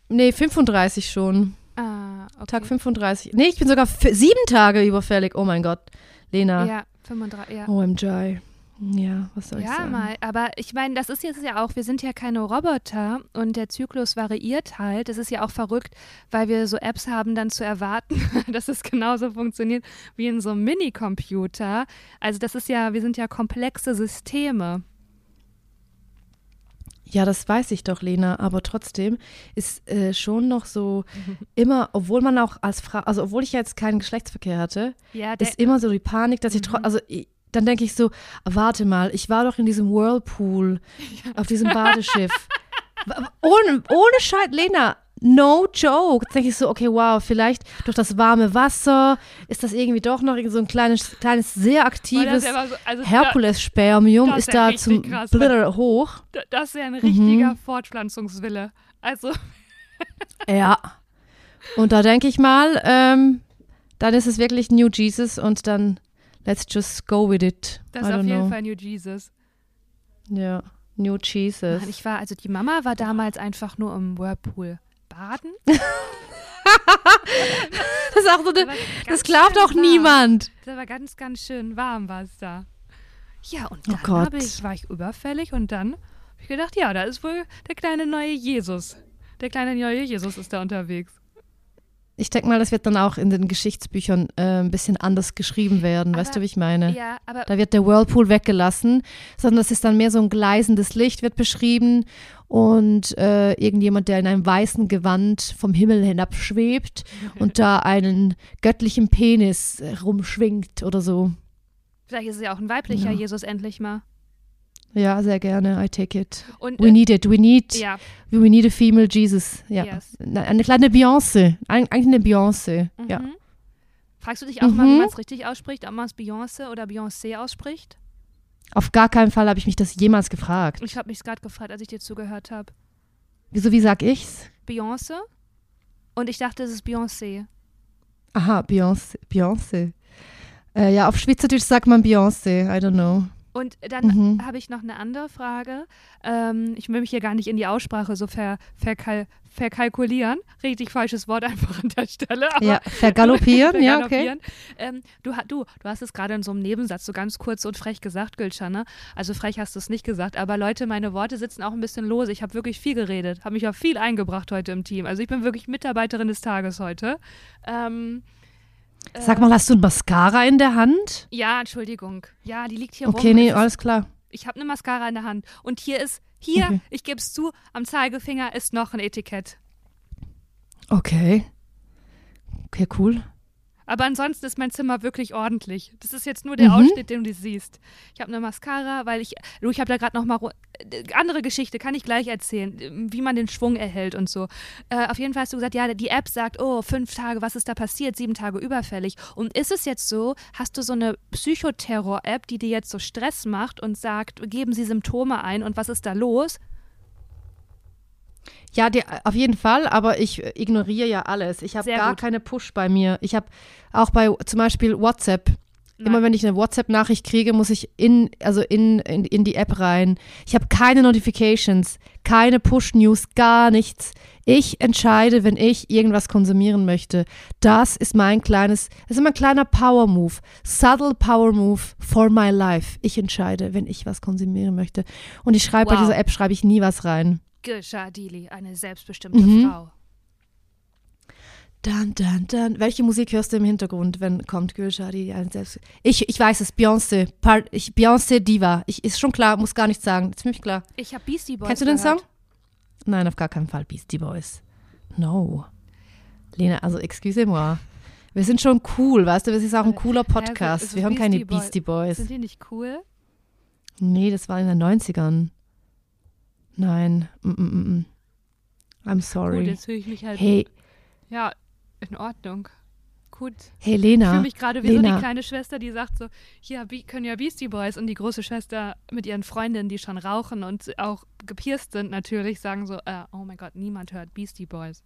Speaker 1: Nee, 35 schon.
Speaker 2: Ah, okay.
Speaker 1: Tag 35. Nee, ich bin sogar sieben Tage überfällig. Oh mein Gott. Lena.
Speaker 2: Ja, 35, ja.
Speaker 1: OMG. Ja, was soll ich
Speaker 2: Ja,
Speaker 1: sagen?
Speaker 2: mal. Aber ich meine, das ist jetzt ja auch, wir sind ja keine Roboter und der Zyklus variiert halt. Das ist ja auch verrückt, weil wir so Apps haben, dann zu erwarten, dass es genauso funktioniert wie in so einem Minicomputer. Also das ist ja, wir sind ja komplexe Systeme.
Speaker 1: Ja, das weiß ich doch, Lena, aber trotzdem ist äh, schon noch so immer, obwohl man auch als Frau, also obwohl ich jetzt keinen Geschlechtsverkehr hatte,
Speaker 2: Ja,
Speaker 1: ist immer so die Panik, dass ich, tro- also ich, dann denke ich so, warte mal, ich war doch in diesem Whirlpool, auf diesem Badeschiff. Ohne, ohne Scheiß, Lena, no joke. Jetzt denke ich so, okay, wow, vielleicht durch das warme Wasser ist das irgendwie doch noch so ein kleines, kleines sehr aktives
Speaker 2: so, also
Speaker 1: Herkules-Spermium ist
Speaker 2: wär
Speaker 1: da zum
Speaker 2: krass,
Speaker 1: Blitter hoch.
Speaker 2: da, das ist ja ein richtiger
Speaker 1: Mhm.
Speaker 2: Fortpflanzungswille. Also,
Speaker 1: Ja. Und da denke ich mal, ähm, dann ist es wirklich New Jesus und dann let's just go with it.
Speaker 2: das ist auf jeden
Speaker 1: know.
Speaker 2: Fall New Jesus.
Speaker 1: Ja, New Jesus.
Speaker 2: Mann, ich war, also die Mama war damals einfach nur im Whirlpool baden.
Speaker 1: das ist auch so eine, das
Speaker 2: ganz
Speaker 1: glaubt auch
Speaker 2: warm.
Speaker 1: niemand.
Speaker 2: Das war ganz, ganz schön warm war es da. Ja, und
Speaker 1: Oh
Speaker 2: dann habe ich, war ich überfällig und dann habe ich gedacht, ja, da ist wohl der kleine neue Jesus. Der kleine neue Jesus ist da unterwegs.
Speaker 1: Ich denke mal, das wird dann auch in den Geschichtsbüchern äh, ein bisschen anders geschrieben werden. weißt
Speaker 2: Aber-
Speaker 1: du, wie ich meine?
Speaker 2: Ja, aber
Speaker 1: Da wird der Whirlpool weggelassen, sondern es ist dann mehr so ein gleisendes Licht wird beschrieben und äh, irgendjemand, der in einem weißen Gewand vom Himmel hinabschwebt und da einen göttlichen Penis äh, rumschwingt oder so.
Speaker 2: vielleicht ist es ja auch ein weiblicher
Speaker 1: Ja.
Speaker 2: Jesus endlich mal.
Speaker 1: Ja, sehr gerne. I take it.
Speaker 2: Und
Speaker 1: We
Speaker 2: äh,
Speaker 1: need it. We need,
Speaker 2: ja,
Speaker 1: we need a female Jesus. Ja.
Speaker 2: Yes.
Speaker 1: Eine kleine Beyoncé. Eig- Eigentlich eine Beyoncé. Ja.
Speaker 2: mhm. Fragst du dich auch mal, wie
Speaker 1: Mhm.
Speaker 2: man es richtig ausspricht, ob man es Beyoncé oder Beyoncé ausspricht?
Speaker 1: Auf gar keinen Fall habe ich mich das jemals gefragt.
Speaker 2: Ich habe mich gerade gefragt, als ich dir zugehört habe.
Speaker 1: Wieso, wie sag ich's?
Speaker 2: Beyoncé? Und ich dachte, es ist Beyoncé.
Speaker 1: Aha, Beyoncé. Beyoncé. Äh, ja, auf Schweizerdeutsch sagt man Beyoncé. I don't know.
Speaker 2: Und dann mhm. habe ich noch eine andere Frage. Ähm, ich will mich hier gar nicht in die Aussprache so ver, verkal, verkalkulieren. Richtig falsches Wort einfach an der Stelle.
Speaker 1: ja, vergaloppieren, ja, okay.
Speaker 2: Ähm, du, du, du hast es gerade in so einem Nebensatz so ganz kurz und frech gesagt, Gülschan. Ne? Also frech hast du es nicht gesagt. Aber Leute, meine Worte sitzen auch ein bisschen lose. Ich habe wirklich viel geredet, habe mich auch viel eingebracht heute im Team. Also ich bin wirklich Mitarbeiterin des Tages heute. Ähm,
Speaker 1: Sag mal, hast du ein Mascara in der Hand?
Speaker 2: Ja, Entschuldigung. Ja, die liegt hier
Speaker 1: okay, rum. Okay, nee, alles klar.
Speaker 2: Ich habe eine Mascara in der Hand. Und hier ist, hier, okay. ich gebe es zu, am Zeigefinger ist noch ein Etikett.
Speaker 1: Okay. Okay, cool.
Speaker 2: Aber ansonsten ist mein Zimmer wirklich ordentlich. Das ist jetzt nur der mhm. Ausschnitt, den du siehst. Ich habe eine Mascara, weil ich, du, ich habe da gerade noch mal äh, andere Geschichte, kann ich gleich erzählen, wie man den Schwung erhält und so. Äh, auf jeden Fall hast du gesagt, ja, die App sagt, oh, fünf Tage, was ist da passiert? Sieben Tage überfällig. Und ist es jetzt so, hast du so eine Psychoterror-App, die dir jetzt so Stress macht und sagt, geben Sie Symptome ein und was ist da los?
Speaker 1: Ja, die, auf jeden Fall, aber ich ignoriere ja alles. Ich habe gar gut. keine Push bei mir. Ich habe auch bei zum Beispiel WhatsApp. Nein. Immer wenn ich eine WhatsApp-Nachricht kriege, muss ich in, also in, in, in die App rein. Ich habe keine Notifications, keine Push-News, gar nichts. Ich entscheide, wenn ich irgendwas konsumieren möchte. Das ist mein kleines, das ist mein kleiner Power-Move. Subtle Power-Move for my life. Ich entscheide, wenn ich was konsumieren möchte. Und ich schreibe wow. bei dieser App, schreibe ich nie was rein.
Speaker 2: Gülşah Dili, eine selbstbestimmte mhm. Frau.
Speaker 1: Dann, dann, dann. Welche Musik hörst du im Hintergrund, wenn kommt Gülşah Dili? Ich, ich weiß es, Beyoncé. Ich, Beyoncé Diva. Ich, ist schon klar, muss gar nichts sagen. Ist für mich klar.
Speaker 2: Ich habe Beastie Boys
Speaker 1: Kennst du den Song? Nein, auf gar keinen Fall Beastie Boys. No. Lena, also excuse-moi. Wir sind schon cool, weißt du, wir sind auch ein cooler Podcast. Ja, so, so wir haben keine Boy. Beastie Boys.
Speaker 2: Sind die nicht cool?
Speaker 1: Nee, das war in den 90ern. Nein. Mm, mm -mm -mm. I'm sorry.
Speaker 2: Gut, jetzt fühle ich mich halt.
Speaker 1: Hey.
Speaker 2: Ja, in Ordnung. Gut.
Speaker 1: Hey Lena. Ich
Speaker 2: fühle mich gerade wie Lena. so die kleine Schwester, die sagt so, hier können ja Beastie Boys und die große Schwester mit ihren Freundinnen, die schon rauchen und auch gepierst sind natürlich, sagen so, äh, oh mein Gott, niemand hört Beastie Boys.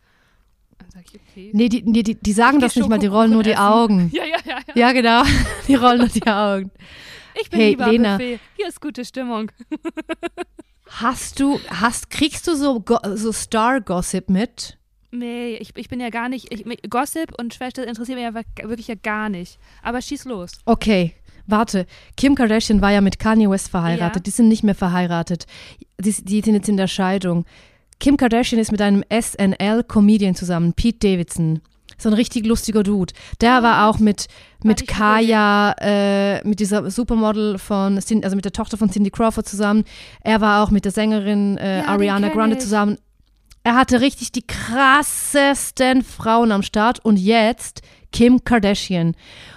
Speaker 1: Dann sag ich, okay. Nee, die, nee, die, die sagen das nicht mal, die rollen nur die Augen.
Speaker 2: Ja, ja, ja, ja.
Speaker 1: Ja, genau. Die rollen nur die Augen.
Speaker 2: Ich bin hey, lieber Lena. Buffet. Hier ist gute Stimmung.
Speaker 1: Hast du, hast, kriegst du so, so Star-Gossip mit?
Speaker 2: Nee, ich, ich bin ja gar nicht, ich, Gossip und Schwester interessiert mich ja wirklich ja gar nicht. Aber schieß los.
Speaker 1: Okay, warte. Kim Kardashian war ja mit Kanye West verheiratet. Ja. Die sind nicht mehr verheiratet. Die, die sind jetzt in der Scheidung. Kim Kardashian ist mit einem SNL-Comedian zusammen, Pete Davidson. So ein richtig lustiger Dude. Der war auch mit, mit Kaya, äh, mit dieser Supermodel von, also mit der Tochter von Cindy Crawford zusammen. Er war auch mit der Sängerin äh, ja, Ariana Grande ich. zusammen. Er hatte richtig die krassesten Frauen am Start und jetzt Kim Kardashian.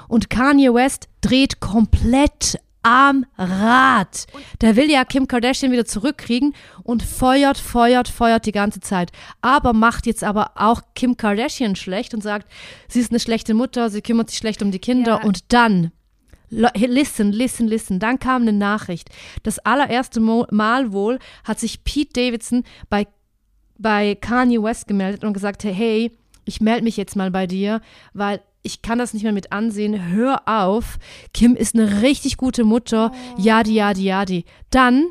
Speaker 1: Und Kanye West dreht komplett am Rad. Der will ja Kim Kardashian wieder zurückkriegen und feuert, feuert, feuert die ganze Zeit. Aber macht jetzt aber auch Kim Kardashian schlecht und sagt, sie ist eine schlechte Mutter, sie kümmert sich schlecht um die Kinder. Ja. Und dann, listen, listen, listen, dann kam eine Nachricht. Das allererste Mal wohl hat sich Pete Davidson bei, bei Kanye West gemeldet und gesagt, hey, ich melde mich jetzt mal bei dir, weil ich kann das nicht mehr mit ansehen. Hör auf. Kim ist eine richtig gute Mutter. Yadi, yadi, yadi. Dann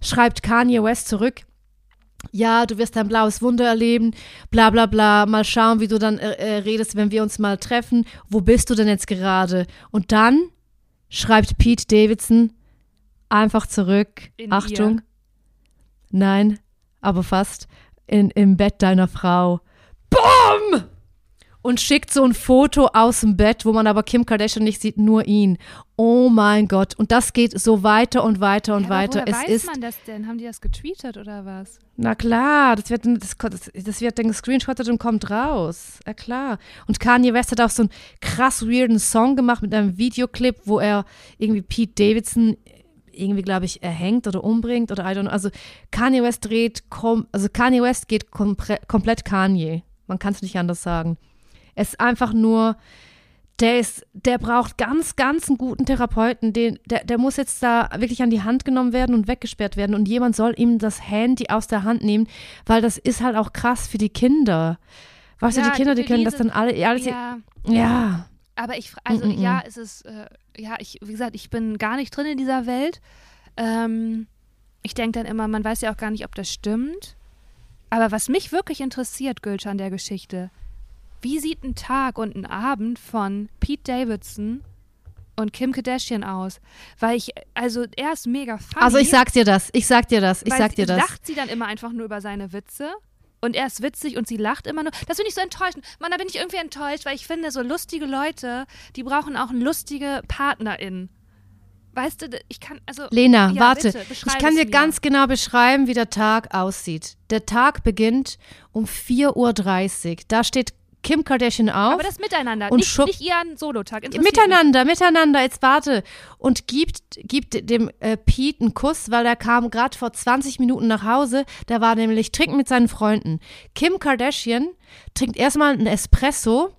Speaker 1: schreibt Kanye West zurück. Ja, du wirst ein blaues Wunder erleben, bla bla bla. Mal schauen, wie du dann äh, äh, redest, wenn wir uns mal treffen. Wo bist du denn jetzt gerade? Und dann schreibt Pete Davidson einfach zurück. In Achtung. Ihr. Nein, aber fast. In, Im Bett deiner Frau. BOOM! Und schickt so ein Foto aus dem Bett, wo man aber Kim Kardashian nicht sieht, nur ihn. Oh mein Gott. Und das geht so weiter und weiter und ja, weiter.
Speaker 2: Woher es weiß ist, man das denn? Haben die das getweetet oder was?
Speaker 1: Na klar, das wird, das, das wird dann gescreenshottet und kommt raus. Ja klar. Und Kanye West hat auch so einen krass weirden Song gemacht mit einem Videoclip, wo er irgendwie Pete Davidson irgendwie, glaube ich, erhängt oder umbringt oder I don't know. Also Kanye West dreht, also Kanye West geht komplett Kanye. Man kann es nicht anders sagen. Es ist einfach nur der ist, der braucht ganz, ganz einen guten Therapeuten. Den, der, der muss jetzt da wirklich an die Hand genommen werden und weggesperrt werden. Und jemand soll ihm das Handy aus der Hand nehmen, weil das ist halt auch krass für die Kinder. Weißt
Speaker 2: Ja,
Speaker 1: du, die Kinder, die,
Speaker 2: die-
Speaker 1: können das dann alle, alles,
Speaker 2: Ja,
Speaker 1: ja.
Speaker 2: aber ich, also
Speaker 1: Mm, mm, mm.
Speaker 2: ja, es ist, äh, ja, ich, wie gesagt, ich bin gar nicht drin in dieser Welt. Ähm, ich denke dann immer, man weiß ja auch gar nicht, ob das stimmt. Aber was mich wirklich interessiert, Gülsch, an der Geschichte, wie sieht ein Tag und ein Abend von Pete Davidson und Kim Kardashian aus? Weil ich, also er ist mega funny.
Speaker 1: Also ich sag dir das, ich sag dir das, ich sag dir das.
Speaker 2: lacht sie dann immer einfach nur über seine Witze. Und er ist witzig und sie lacht immer nur. Das finde ich so enttäuschend. Mann, da bin ich irgendwie enttäuscht, weil ich finde, so lustige Leute, die brauchen auch eine lustige Partnerin. Weißt du, ich kann, also.
Speaker 1: Lena,
Speaker 2: ja,
Speaker 1: warte.
Speaker 2: bitte,
Speaker 1: ich kann dir
Speaker 2: mir.
Speaker 1: ganz genau beschreiben, wie der Tag aussieht. Der Tag beginnt um 4.30 Uhr. Da steht Kim Kardashian auf.
Speaker 2: Aber das miteinander,
Speaker 1: und
Speaker 2: nicht, nicht ihren Solotag. interessiert mich.
Speaker 1: Miteinander, miteinander, jetzt warte. Und gibt, gibt dem äh, Pete einen Kuss, weil er kam gerade vor 20 Minuten nach Hause. Der war nämlich trinken mit seinen Freunden. Kim Kardashian trinkt erstmal einen Espresso,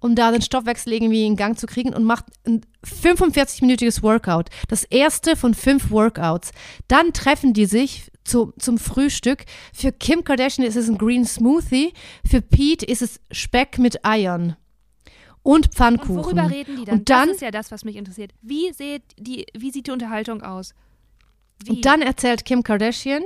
Speaker 1: um da den Stoffwechsel irgendwie in Gang zu kriegen und macht ein 45-minütiges Workout. Das erste von fünf Workouts. Dann treffen die sich zu, zum Frühstück. Für Kim Kardashian ist es ein Green Smoothie. Für Pete ist es Speck mit Eiern. Und
Speaker 2: Und
Speaker 1: Pfannkuchen.
Speaker 2: worüber reden die dann?
Speaker 1: Und dann,
Speaker 2: das ist ja das, was mich interessiert. Wie, sieht die, wie sieht die Unterhaltung aus? Wie?
Speaker 1: und dann erzählt Kim Kardashian,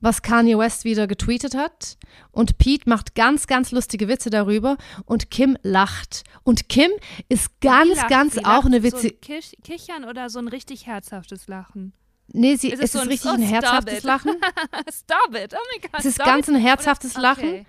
Speaker 1: was Kanye West wieder getweetet hat. Und Pete macht ganz, ganz lustige Witze darüber. Und Kim lacht. Und Kim ist ganz,
Speaker 2: lacht
Speaker 1: ganz auch
Speaker 2: Lacht
Speaker 1: eine
Speaker 2: sie So
Speaker 1: witzige.
Speaker 2: ein Kich Kichern oder so ein richtig herzhaftes Lachen?
Speaker 1: Nee, sie,
Speaker 2: Ist es
Speaker 1: es
Speaker 2: so
Speaker 1: ist
Speaker 2: ein-
Speaker 1: richtig
Speaker 2: oh,
Speaker 1: ein herzhaftes
Speaker 2: it.
Speaker 1: Lachen.
Speaker 2: Stop it! Oh my God!
Speaker 1: Es ist ganz
Speaker 2: it.
Speaker 1: ein herzhaftes
Speaker 2: Oder-
Speaker 1: Lachen.
Speaker 2: okay.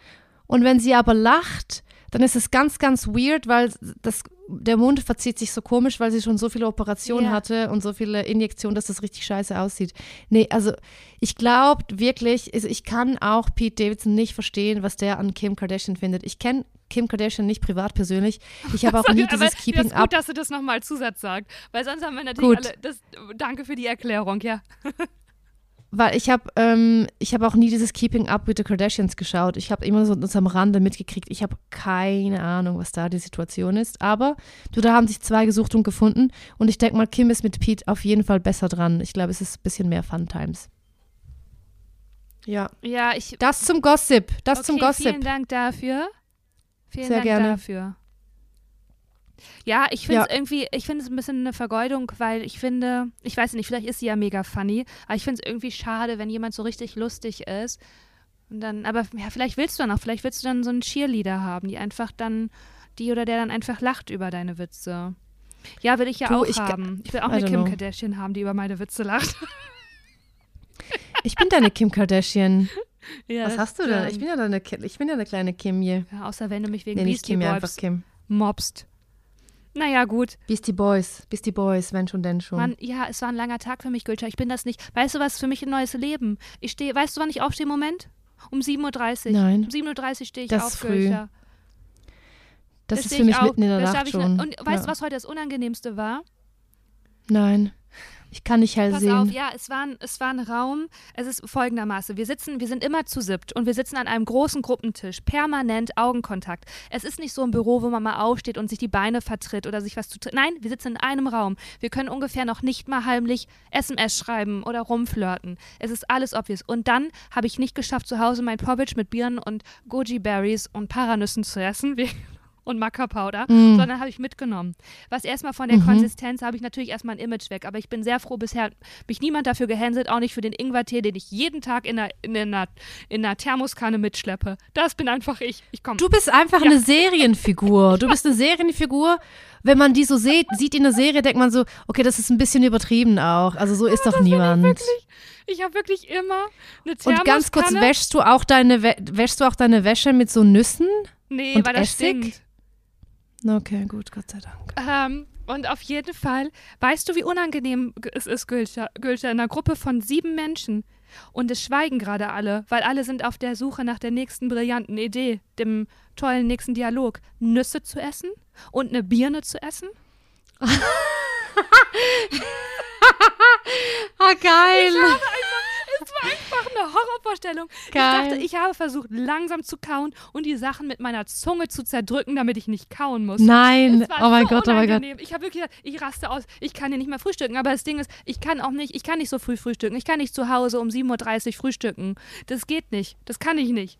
Speaker 1: Und wenn sie aber lacht, dann ist es ganz, ganz weird, weil das, der Mund verzieht sich so komisch, weil sie schon so viele Operationen
Speaker 2: Ja.
Speaker 1: hatte und so viele Injektionen, dass das richtig scheiße aussieht. Nee, also ich glaube wirklich, also ich kann auch Pete Davidson nicht verstehen, was der an Kim Kardashian findet. Ich kenne Kim Kardashian nicht privat persönlich. Ich habe auch nie
Speaker 2: Aber
Speaker 1: dieses
Speaker 2: das
Speaker 1: Keeping
Speaker 2: ist gut,
Speaker 1: Up.
Speaker 2: dass du das nochmal Zusatz sagst, weil sonst haben wir natürlich
Speaker 1: Gut.
Speaker 2: alle. Das, danke für die Erklärung, ja.
Speaker 1: Weil ich habe ähm, ich habe auch nie dieses Keeping Up with the Kardashians geschaut. Ich habe immer so am Rande mitgekriegt. Ich habe keine Ahnung, was da die Situation ist. Aber du, da haben sich zwei gesucht und gefunden. Und ich denke mal, Kim ist mit Pete auf jeden Fall besser dran. Ich glaube, es ist ein bisschen mehr Fun Times. Ja.
Speaker 2: Ja, ich.
Speaker 1: Das zum Gossip. Das
Speaker 2: okay,
Speaker 1: zum Gossip.
Speaker 2: Vielen Dank dafür. Vielen
Speaker 1: Sehr
Speaker 2: Dank
Speaker 1: gerne.
Speaker 2: dafür. Ja, ich finde es
Speaker 1: Ja.
Speaker 2: irgendwie, ich finde es ein bisschen eine Vergeudung, weil ich finde, ich weiß nicht, vielleicht ist sie ja mega funny, aber ich finde es irgendwie schade, wenn jemand so richtig lustig ist. Und dann, aber ja, vielleicht willst du dann auch, vielleicht willst du dann so einen Cheerleader haben, die einfach dann, die oder der dann einfach lacht über deine Witze. Ja, will ich ja
Speaker 1: Du,
Speaker 2: auch
Speaker 1: ich
Speaker 2: haben. Ich will auch
Speaker 1: I
Speaker 2: eine Kim
Speaker 1: know.
Speaker 2: Kardashian haben, die über meine Witze lacht.
Speaker 1: Ich bin deine Kim Kardashian.
Speaker 2: ja,
Speaker 1: Was
Speaker 2: das
Speaker 1: hast du denn? Ich
Speaker 2: stimmt.
Speaker 1: bin ja deine, ich bin ja eine kleine Kim hier.
Speaker 2: Ja, außer wenn du mich wegen
Speaker 1: Nee,
Speaker 2: Beastie
Speaker 1: Kim, ja, einfach
Speaker 2: Boys
Speaker 1: Kim.
Speaker 2: mobst. Naja, gut.
Speaker 1: Beastie Boys. Beastie Boys, wenn schon, denn schon.
Speaker 2: Mann, ja, es war ein langer Tag für mich, Gülter. Ich bin das nicht. Weißt du, was für mich ein neues Leben? Ich stehe, weißt du, wann ich aufstehe im Moment? Um 7.30 Uhr.
Speaker 1: Nein.
Speaker 2: Um 7.30 Uhr stehe ich
Speaker 1: Das
Speaker 2: auf,
Speaker 1: ist früh.
Speaker 2: Gülter.
Speaker 1: das
Speaker 2: Da
Speaker 1: ist für
Speaker 2: ich
Speaker 1: mich
Speaker 2: auf.
Speaker 1: mitten in der
Speaker 2: Da
Speaker 1: Nacht
Speaker 2: ich
Speaker 1: schon.
Speaker 2: Und weißt
Speaker 1: ja.
Speaker 2: du, was heute das Unangenehmste war?
Speaker 1: Nein. Ich kann nicht hell
Speaker 2: Pass
Speaker 1: sehen.
Speaker 2: auf, ja, es war, ein, es war ein Raum. Es ist folgendermaßen: Wir sitzen, wir sind immer zu siebt und wir sitzen an einem großen Gruppentisch, permanent Augenkontakt. Es ist nicht so ein Büro, wo man mal aufsteht und sich die Beine vertritt oder sich was zu. Nein, wir sitzen in einem Raum. Wir können ungefähr noch nicht mal heimlich SMS schreiben oder rumflirten. Es ist alles obvious. Und dann habe ich nicht geschafft, zu Hause mein Porridge mit Birnen und Goji Berries und Paranüssen zu essen. Wie und Maca-Powder,
Speaker 1: Mm.
Speaker 2: sondern habe ich mitgenommen. Was erstmal von der
Speaker 1: Mhm.
Speaker 2: Konsistenz habe ich natürlich erstmal ein Image weg, aber ich bin sehr froh, bisher hat mich niemand dafür gehänselt, auch nicht für den Ingwertee, den ich jeden Tag in einer, in einer, in einer Thermoskanne mitschleppe. Das bin einfach ich. Ich komme.
Speaker 1: Du bist einfach
Speaker 2: Ja.
Speaker 1: eine Serienfigur. Du bist eine Serienfigur. Wenn man die so sieht, sieht in der Serie, denkt man so, okay, das ist ein bisschen übertrieben auch. Also so ist doch niemand.
Speaker 2: Ich habe wirklich immer eine Thermoskanne.
Speaker 1: Und ganz kurz, wäschst du auch deine Wä- wäschst du auch deine Wäsche mit so Nüssen?
Speaker 2: Nee,
Speaker 1: und
Speaker 2: weil das
Speaker 1: Essig?
Speaker 2: stinkt.
Speaker 1: Okay, gut, Gott sei Dank.
Speaker 2: Ähm, und auf jeden Fall, weißt du, wie unangenehm es ist, Gülscha, Gülscha, in einer Gruppe von sieben Menschen. Und es schweigen gerade alle, weil alle sind auf der Suche nach der nächsten brillanten Idee, dem tollen nächsten Dialog. Nüsse zu essen und eine Birne zu essen?
Speaker 1: Ah, geil.
Speaker 2: Es war einfach eine Horrorvorstellung.
Speaker 1: Geil.
Speaker 2: Ich dachte, ich habe versucht, langsam zu kauen und die Sachen mit meiner Zunge zu zerdrücken, damit ich nicht kauen muss.
Speaker 1: Nein, oh mein
Speaker 2: so
Speaker 1: Gott, oh mein Gott.
Speaker 2: Ich habe wirklich gedacht, ich raste aus, ich kann hier nicht mehr frühstücken. Aber das Ding ist, ich kann auch nicht, ich kann nicht so früh frühstücken. Ich kann nicht zu Hause um 7.30 Uhr frühstücken. Das geht nicht. Das kann ich nicht.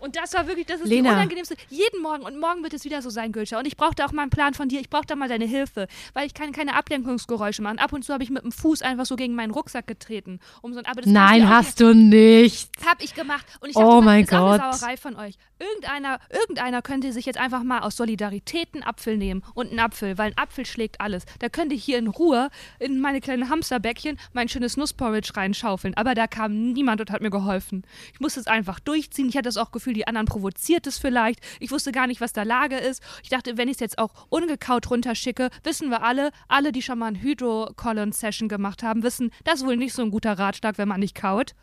Speaker 2: Und das war wirklich, das ist
Speaker 1: Lena.
Speaker 2: die unangenehmste. Jeden Morgen und morgen wird es wieder so sein, Gülscha. Und ich brauchte auch mal einen Plan von dir. Ich brauchte mal deine Hilfe, weil ich kann keine Ablenkungsgeräusche machen. Ab und zu habe ich mit dem Fuß einfach so gegen meinen Rucksack getreten. Um so, ein- aber das
Speaker 1: Nein, hast du nicht.
Speaker 2: das habe ich gemacht. Und ich
Speaker 1: Oh
Speaker 2: dachte,
Speaker 1: mein
Speaker 2: das ist auch
Speaker 1: Gott.
Speaker 2: eine Sauerei von euch. Irgendeiner, irgendeiner könnte sich jetzt einfach mal aus Solidarität einen Apfel nehmen und einen Apfel, weil ein Apfel schlägt alles. Da könnte ich hier in Ruhe in meine kleine Hamsterbäckchen mein schönes Nussporridge reinschaufeln. Aber da kam niemand und hat mir geholfen. Ich musste es einfach durchziehen. Ich hatte das auch Gefühl, die anderen provoziert es vielleicht. Ich wusste gar nicht, was da Lage ist. Ich dachte, wenn ich es jetzt auch ungekaut runterschicke, wissen wir alle, alle, die schon mal ein Hydro-Colon-Session gemacht haben, wissen, das ist wohl nicht so ein guter Ratschlag, wenn man nicht kaut.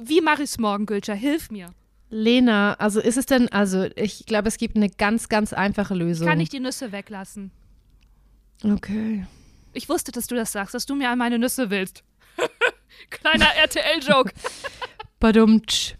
Speaker 2: Wie mache ich es morgen, Gülscher? Hilf mir.
Speaker 1: Lena, also ist es denn, also ich glaube, es gibt eine ganz, ganz einfache Lösung.
Speaker 2: Kann ich die Nüsse weglassen?
Speaker 1: Okay.
Speaker 2: Ich wusste, dass du das sagst, dass du mir an meine Nüsse willst. Kleiner RTL-Joke.
Speaker 1: Badumtsch.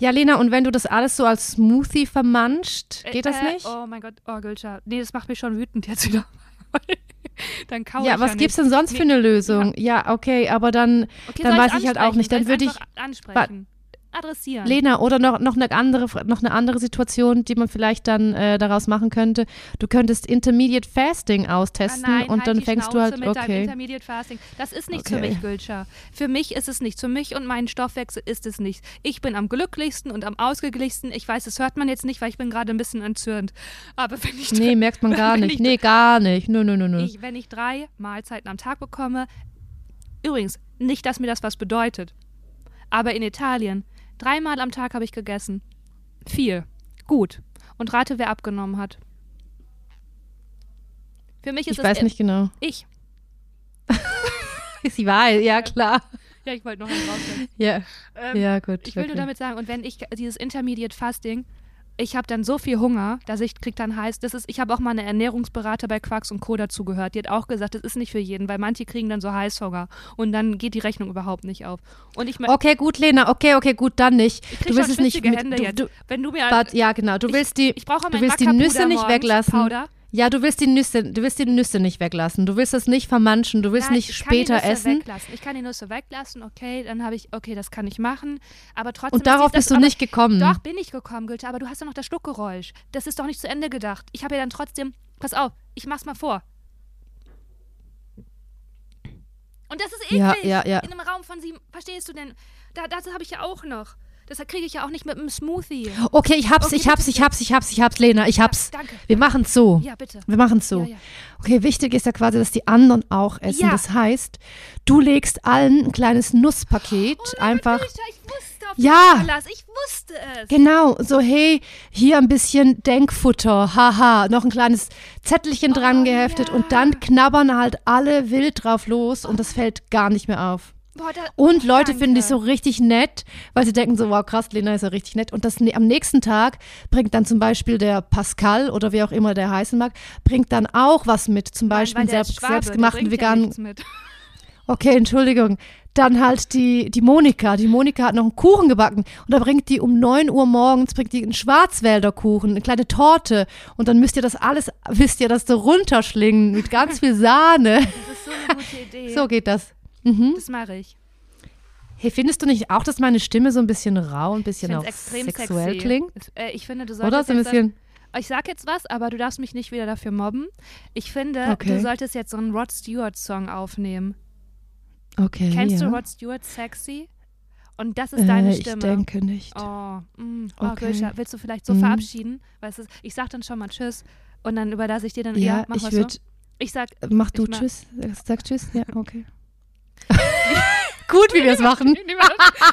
Speaker 1: Ja, Lena, und wenn du das alles so als Smoothie vermanscht, geht das
Speaker 2: Äh,
Speaker 1: nicht?
Speaker 2: Oh mein Gott, oh Gülscher. Nee, das macht mich schon wütend jetzt wieder. dann kau
Speaker 1: ja,
Speaker 2: ich
Speaker 1: was
Speaker 2: ja
Speaker 1: gibt's
Speaker 2: nicht.
Speaker 1: denn sonst für eine Lösung? Ja, okay, aber dann,
Speaker 2: Okay,
Speaker 1: dann weiß ich halt auch nicht. Dann würde ich,
Speaker 2: ansprechen. Adressieren.
Speaker 1: Lena, oder noch, noch, eine andere, noch eine andere Situation, die man vielleicht dann äh, daraus machen könnte. Du könntest Intermediate Fasting
Speaker 2: Ah,
Speaker 1: austesten
Speaker 2: nein,
Speaker 1: und
Speaker 2: halt
Speaker 1: dann fängst du
Speaker 2: Schnauze
Speaker 1: halt,
Speaker 2: mit deinem
Speaker 1: okay.
Speaker 2: Intermediate Fasting. Das ist nichts für
Speaker 1: Okay.
Speaker 2: mich, Gülscher. Für mich ist es nichts. Für mich und meinen Stoffwechsel ist es nichts. Ich bin am glücklichsten und am ausgeglichensten. Ich weiß, das hört man jetzt nicht, weil ich bin gerade ein bisschen entzürnt. Aber wenn ich
Speaker 1: Nee, merkt man gar nicht.
Speaker 2: ich-
Speaker 1: Nee, gar nicht. Nö, nö, nö, nö.
Speaker 2: ich, wenn ich drei Mahlzeiten am Tag bekomme, übrigens, nicht, dass mir das was bedeutet, aber in Italien, dreimal am Tag habe ich gegessen. Viel. Gut. Und rate, wer abgenommen hat. Für mich ist
Speaker 1: Ich
Speaker 2: es
Speaker 1: weiß
Speaker 2: e-
Speaker 1: nicht genau.
Speaker 2: Ich.
Speaker 1: Sie weiß, ja klar.
Speaker 2: Ja, ich wollte noch einen rausnehmen.
Speaker 1: Ja,
Speaker 2: Ähm,
Speaker 1: ja gut.
Speaker 2: Ich will
Speaker 1: okay.
Speaker 2: nur damit sagen, und wenn ich dieses Intermediate Fasting, ich habe dann so viel Hunger, dass ich krieg dann heiß, das ist, ich habe auch mal eine Ernährungsberater bei Quacks und Co. dazu gehört, die hat auch gesagt, das ist nicht für jeden, weil manche kriegen dann so Heißhunger und dann geht die Rechnung überhaupt nicht auf. Und ich, mö-
Speaker 1: Okay, gut, Lena. Okay, okay, gut, dann nicht.
Speaker 2: ich
Speaker 1: Du
Speaker 2: krieg
Speaker 1: willst
Speaker 2: schon
Speaker 1: es nicht mit,
Speaker 2: Hände
Speaker 1: du,
Speaker 2: jetzt.
Speaker 1: du,
Speaker 2: wenn du mir
Speaker 1: wart, ja, genau. Du willst die,
Speaker 2: ich brauche
Speaker 1: du
Speaker 2: mein
Speaker 1: willst die Nüsse nicht
Speaker 2: morgens,
Speaker 1: weglassen.
Speaker 2: Powder.
Speaker 1: Ja, du willst die Nüsse, du willst die Nüsse nicht weglassen. Du willst das nicht vermanschen. Du willst
Speaker 2: Nein,
Speaker 1: nicht
Speaker 2: ich
Speaker 1: später
Speaker 2: kann die Nüsse
Speaker 1: essen.
Speaker 2: Weglassen. Ich kann die Nüsse weglassen, okay, dann habe ich, okay, das kann ich machen, aber trotzdem.
Speaker 1: Und darauf bist du
Speaker 2: aber-
Speaker 1: nicht gekommen.
Speaker 2: Doch, bin ich gekommen, Gülte, aber du hast ja noch das Schluckgeräusch. Das ist doch nicht zu Ende gedacht. Ich habe ja dann trotzdem, pass auf, ich mach's mal vor. Und das ist eklig.
Speaker 1: Ja, ja, ja.
Speaker 2: In einem Raum von sieben, verstehst du denn? Da, das habe ich ja auch noch. Das kriege ich ja auch nicht mit einem Smoothie.
Speaker 1: Okay, ich hab's,
Speaker 2: Okay,
Speaker 1: ich hab's,
Speaker 2: bitte,
Speaker 1: ich hab's, ich hab's, ich hab's, Lena, ich hab's.
Speaker 2: Ja, danke.
Speaker 1: Wir machen's so.
Speaker 2: Ja, bitte.
Speaker 1: Wir machen's so.
Speaker 2: Ja, ja.
Speaker 1: Okay, wichtig ist ja quasi, dass die anderen auch essen. Das heißt, du legst allen ein kleines Nusspaket
Speaker 2: Oh,
Speaker 1: einfach.
Speaker 2: Güte, ich wusste auf
Speaker 1: Ja.
Speaker 2: Verlass. Ich wusste es.
Speaker 1: Genau, so hey, hier ein bisschen Denkfutter, haha, noch ein kleines Zettelchen dran
Speaker 2: Oh,
Speaker 1: geheftet und dann knabbern halt alle wild drauf los und das fällt gar nicht mehr auf.
Speaker 2: Boah, da,
Speaker 1: Und Leute
Speaker 2: danke.
Speaker 1: finden dich so richtig nett, weil sie denken so, wow, krass, Lena ist ja richtig nett. Und das ne- am nächsten Tag bringt dann zum Beispiel der Pascal oder wie auch immer der heißen mag, bringt dann auch was mit, zum
Speaker 2: Nein,
Speaker 1: Beispiel selbst,
Speaker 2: Schwabe,
Speaker 1: selbstgemachten
Speaker 2: ja
Speaker 1: veganen.
Speaker 2: mit.
Speaker 1: Okay, Entschuldigung. Dann halt die, die Monika. Die Monika hat noch einen Kuchen gebacken und da bringt die um 9 Uhr morgens, bringt die einen Schwarzwälder Kuchen, eine kleine Torte und dann müsst ihr das alles, wisst ihr, das so runterschlingen mit ganz viel Sahne.
Speaker 2: Das ist so eine gute Idee.
Speaker 1: So geht das. Mhm.
Speaker 2: Das mache ich.
Speaker 1: Hey, findest du nicht auch, dass meine Stimme so ein bisschen rau, ein bisschen auch sexuell
Speaker 2: sexy.
Speaker 1: klingt?
Speaker 2: Äh, Ich finde, du solltest
Speaker 1: Oder so ein bisschen.
Speaker 2: Ich sag jetzt was, aber du darfst mich nicht wieder dafür mobben. Ich finde,
Speaker 1: Okay.
Speaker 2: du solltest jetzt so einen Rod Stewart-Song aufnehmen.
Speaker 1: Okay.
Speaker 2: Kennst
Speaker 1: ja.
Speaker 2: du Rod Stewart Sexy? Und das ist deine
Speaker 1: äh,
Speaker 2: Stimme.
Speaker 1: Ich denke nicht.
Speaker 2: Oh, mm, oh
Speaker 1: Okay.
Speaker 2: Gülscha, willst du vielleicht so
Speaker 1: Mhm.
Speaker 2: verabschieden? Weißt du, ich sag dann schon mal Tschüss und dann überlasse ich dir dann,
Speaker 1: ja,
Speaker 2: ja, mach
Speaker 1: ich
Speaker 2: mal
Speaker 1: würde.
Speaker 2: so. Ich sag,
Speaker 1: Mach du
Speaker 2: Ich
Speaker 1: Tschüss. Sag Tschüss. Ja, okay. Gut, wie wir es machen.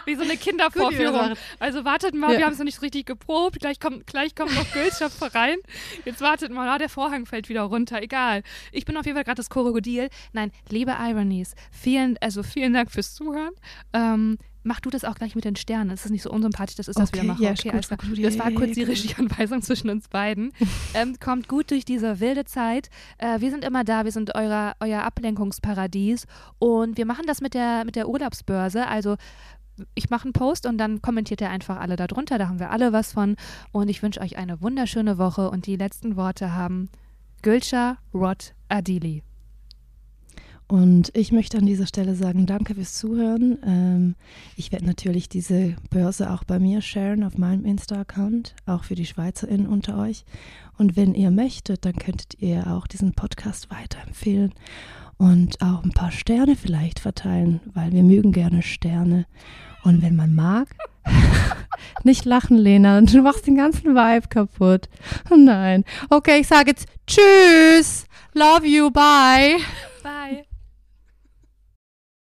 Speaker 2: Wie so eine Kindervorführung. Also wartet mal,
Speaker 1: Ja.
Speaker 2: wir haben es noch nicht richtig geprobt. Gleich kommt, gleich kommt noch Gülscha rein. Jetzt wartet mal, ah, der Vorhang fällt wieder runter. Egal. Ich bin auf jeden Fall gerade das Krokodil. Nein, liebe Ironies, vielen, also vielen Dank fürs Zuhören. Ähm, mach du das auch gleich mit den Sternen. Das ist nicht so unsympathisch, das ist das
Speaker 1: Okay,
Speaker 2: wieder machen.
Speaker 1: ja,
Speaker 2: okay,
Speaker 1: gut,
Speaker 2: klar.
Speaker 1: gut,
Speaker 2: das war kurz die. Regieanweisung zwischen uns beiden. ähm, kommt gut durch diese wilde Zeit. Äh, wir sind immer da, wir sind euer, euer Ablenkungsparadies und wir machen das mit der, mit der Urlaubsbörse. Also ich mache einen Post und dann kommentiert ihr einfach alle darunter. Da haben wir alle was von. Und ich wünsche euch eine wunderschöne Woche. Und die letzten Worte haben Gülscha Rod Adili.
Speaker 1: Und ich möchte an dieser Stelle sagen, danke fürs Zuhören. Ähm, ich werde natürlich diese Börse auch bei mir sharen auf meinem Insta-Account, auch für die SchweizerInnen unter euch. Und wenn ihr möchtet, dann könntet ihr auch diesen Podcast weiterempfehlen und auch ein paar Sterne vielleicht verteilen, weil wir mögen gerne Sterne. Und wenn man mag, nicht lachen, Lena, du machst den ganzen Vibe kaputt. Oh nein. Okay, ich sage jetzt Tschüss. Love you. Bye.
Speaker 2: Bye.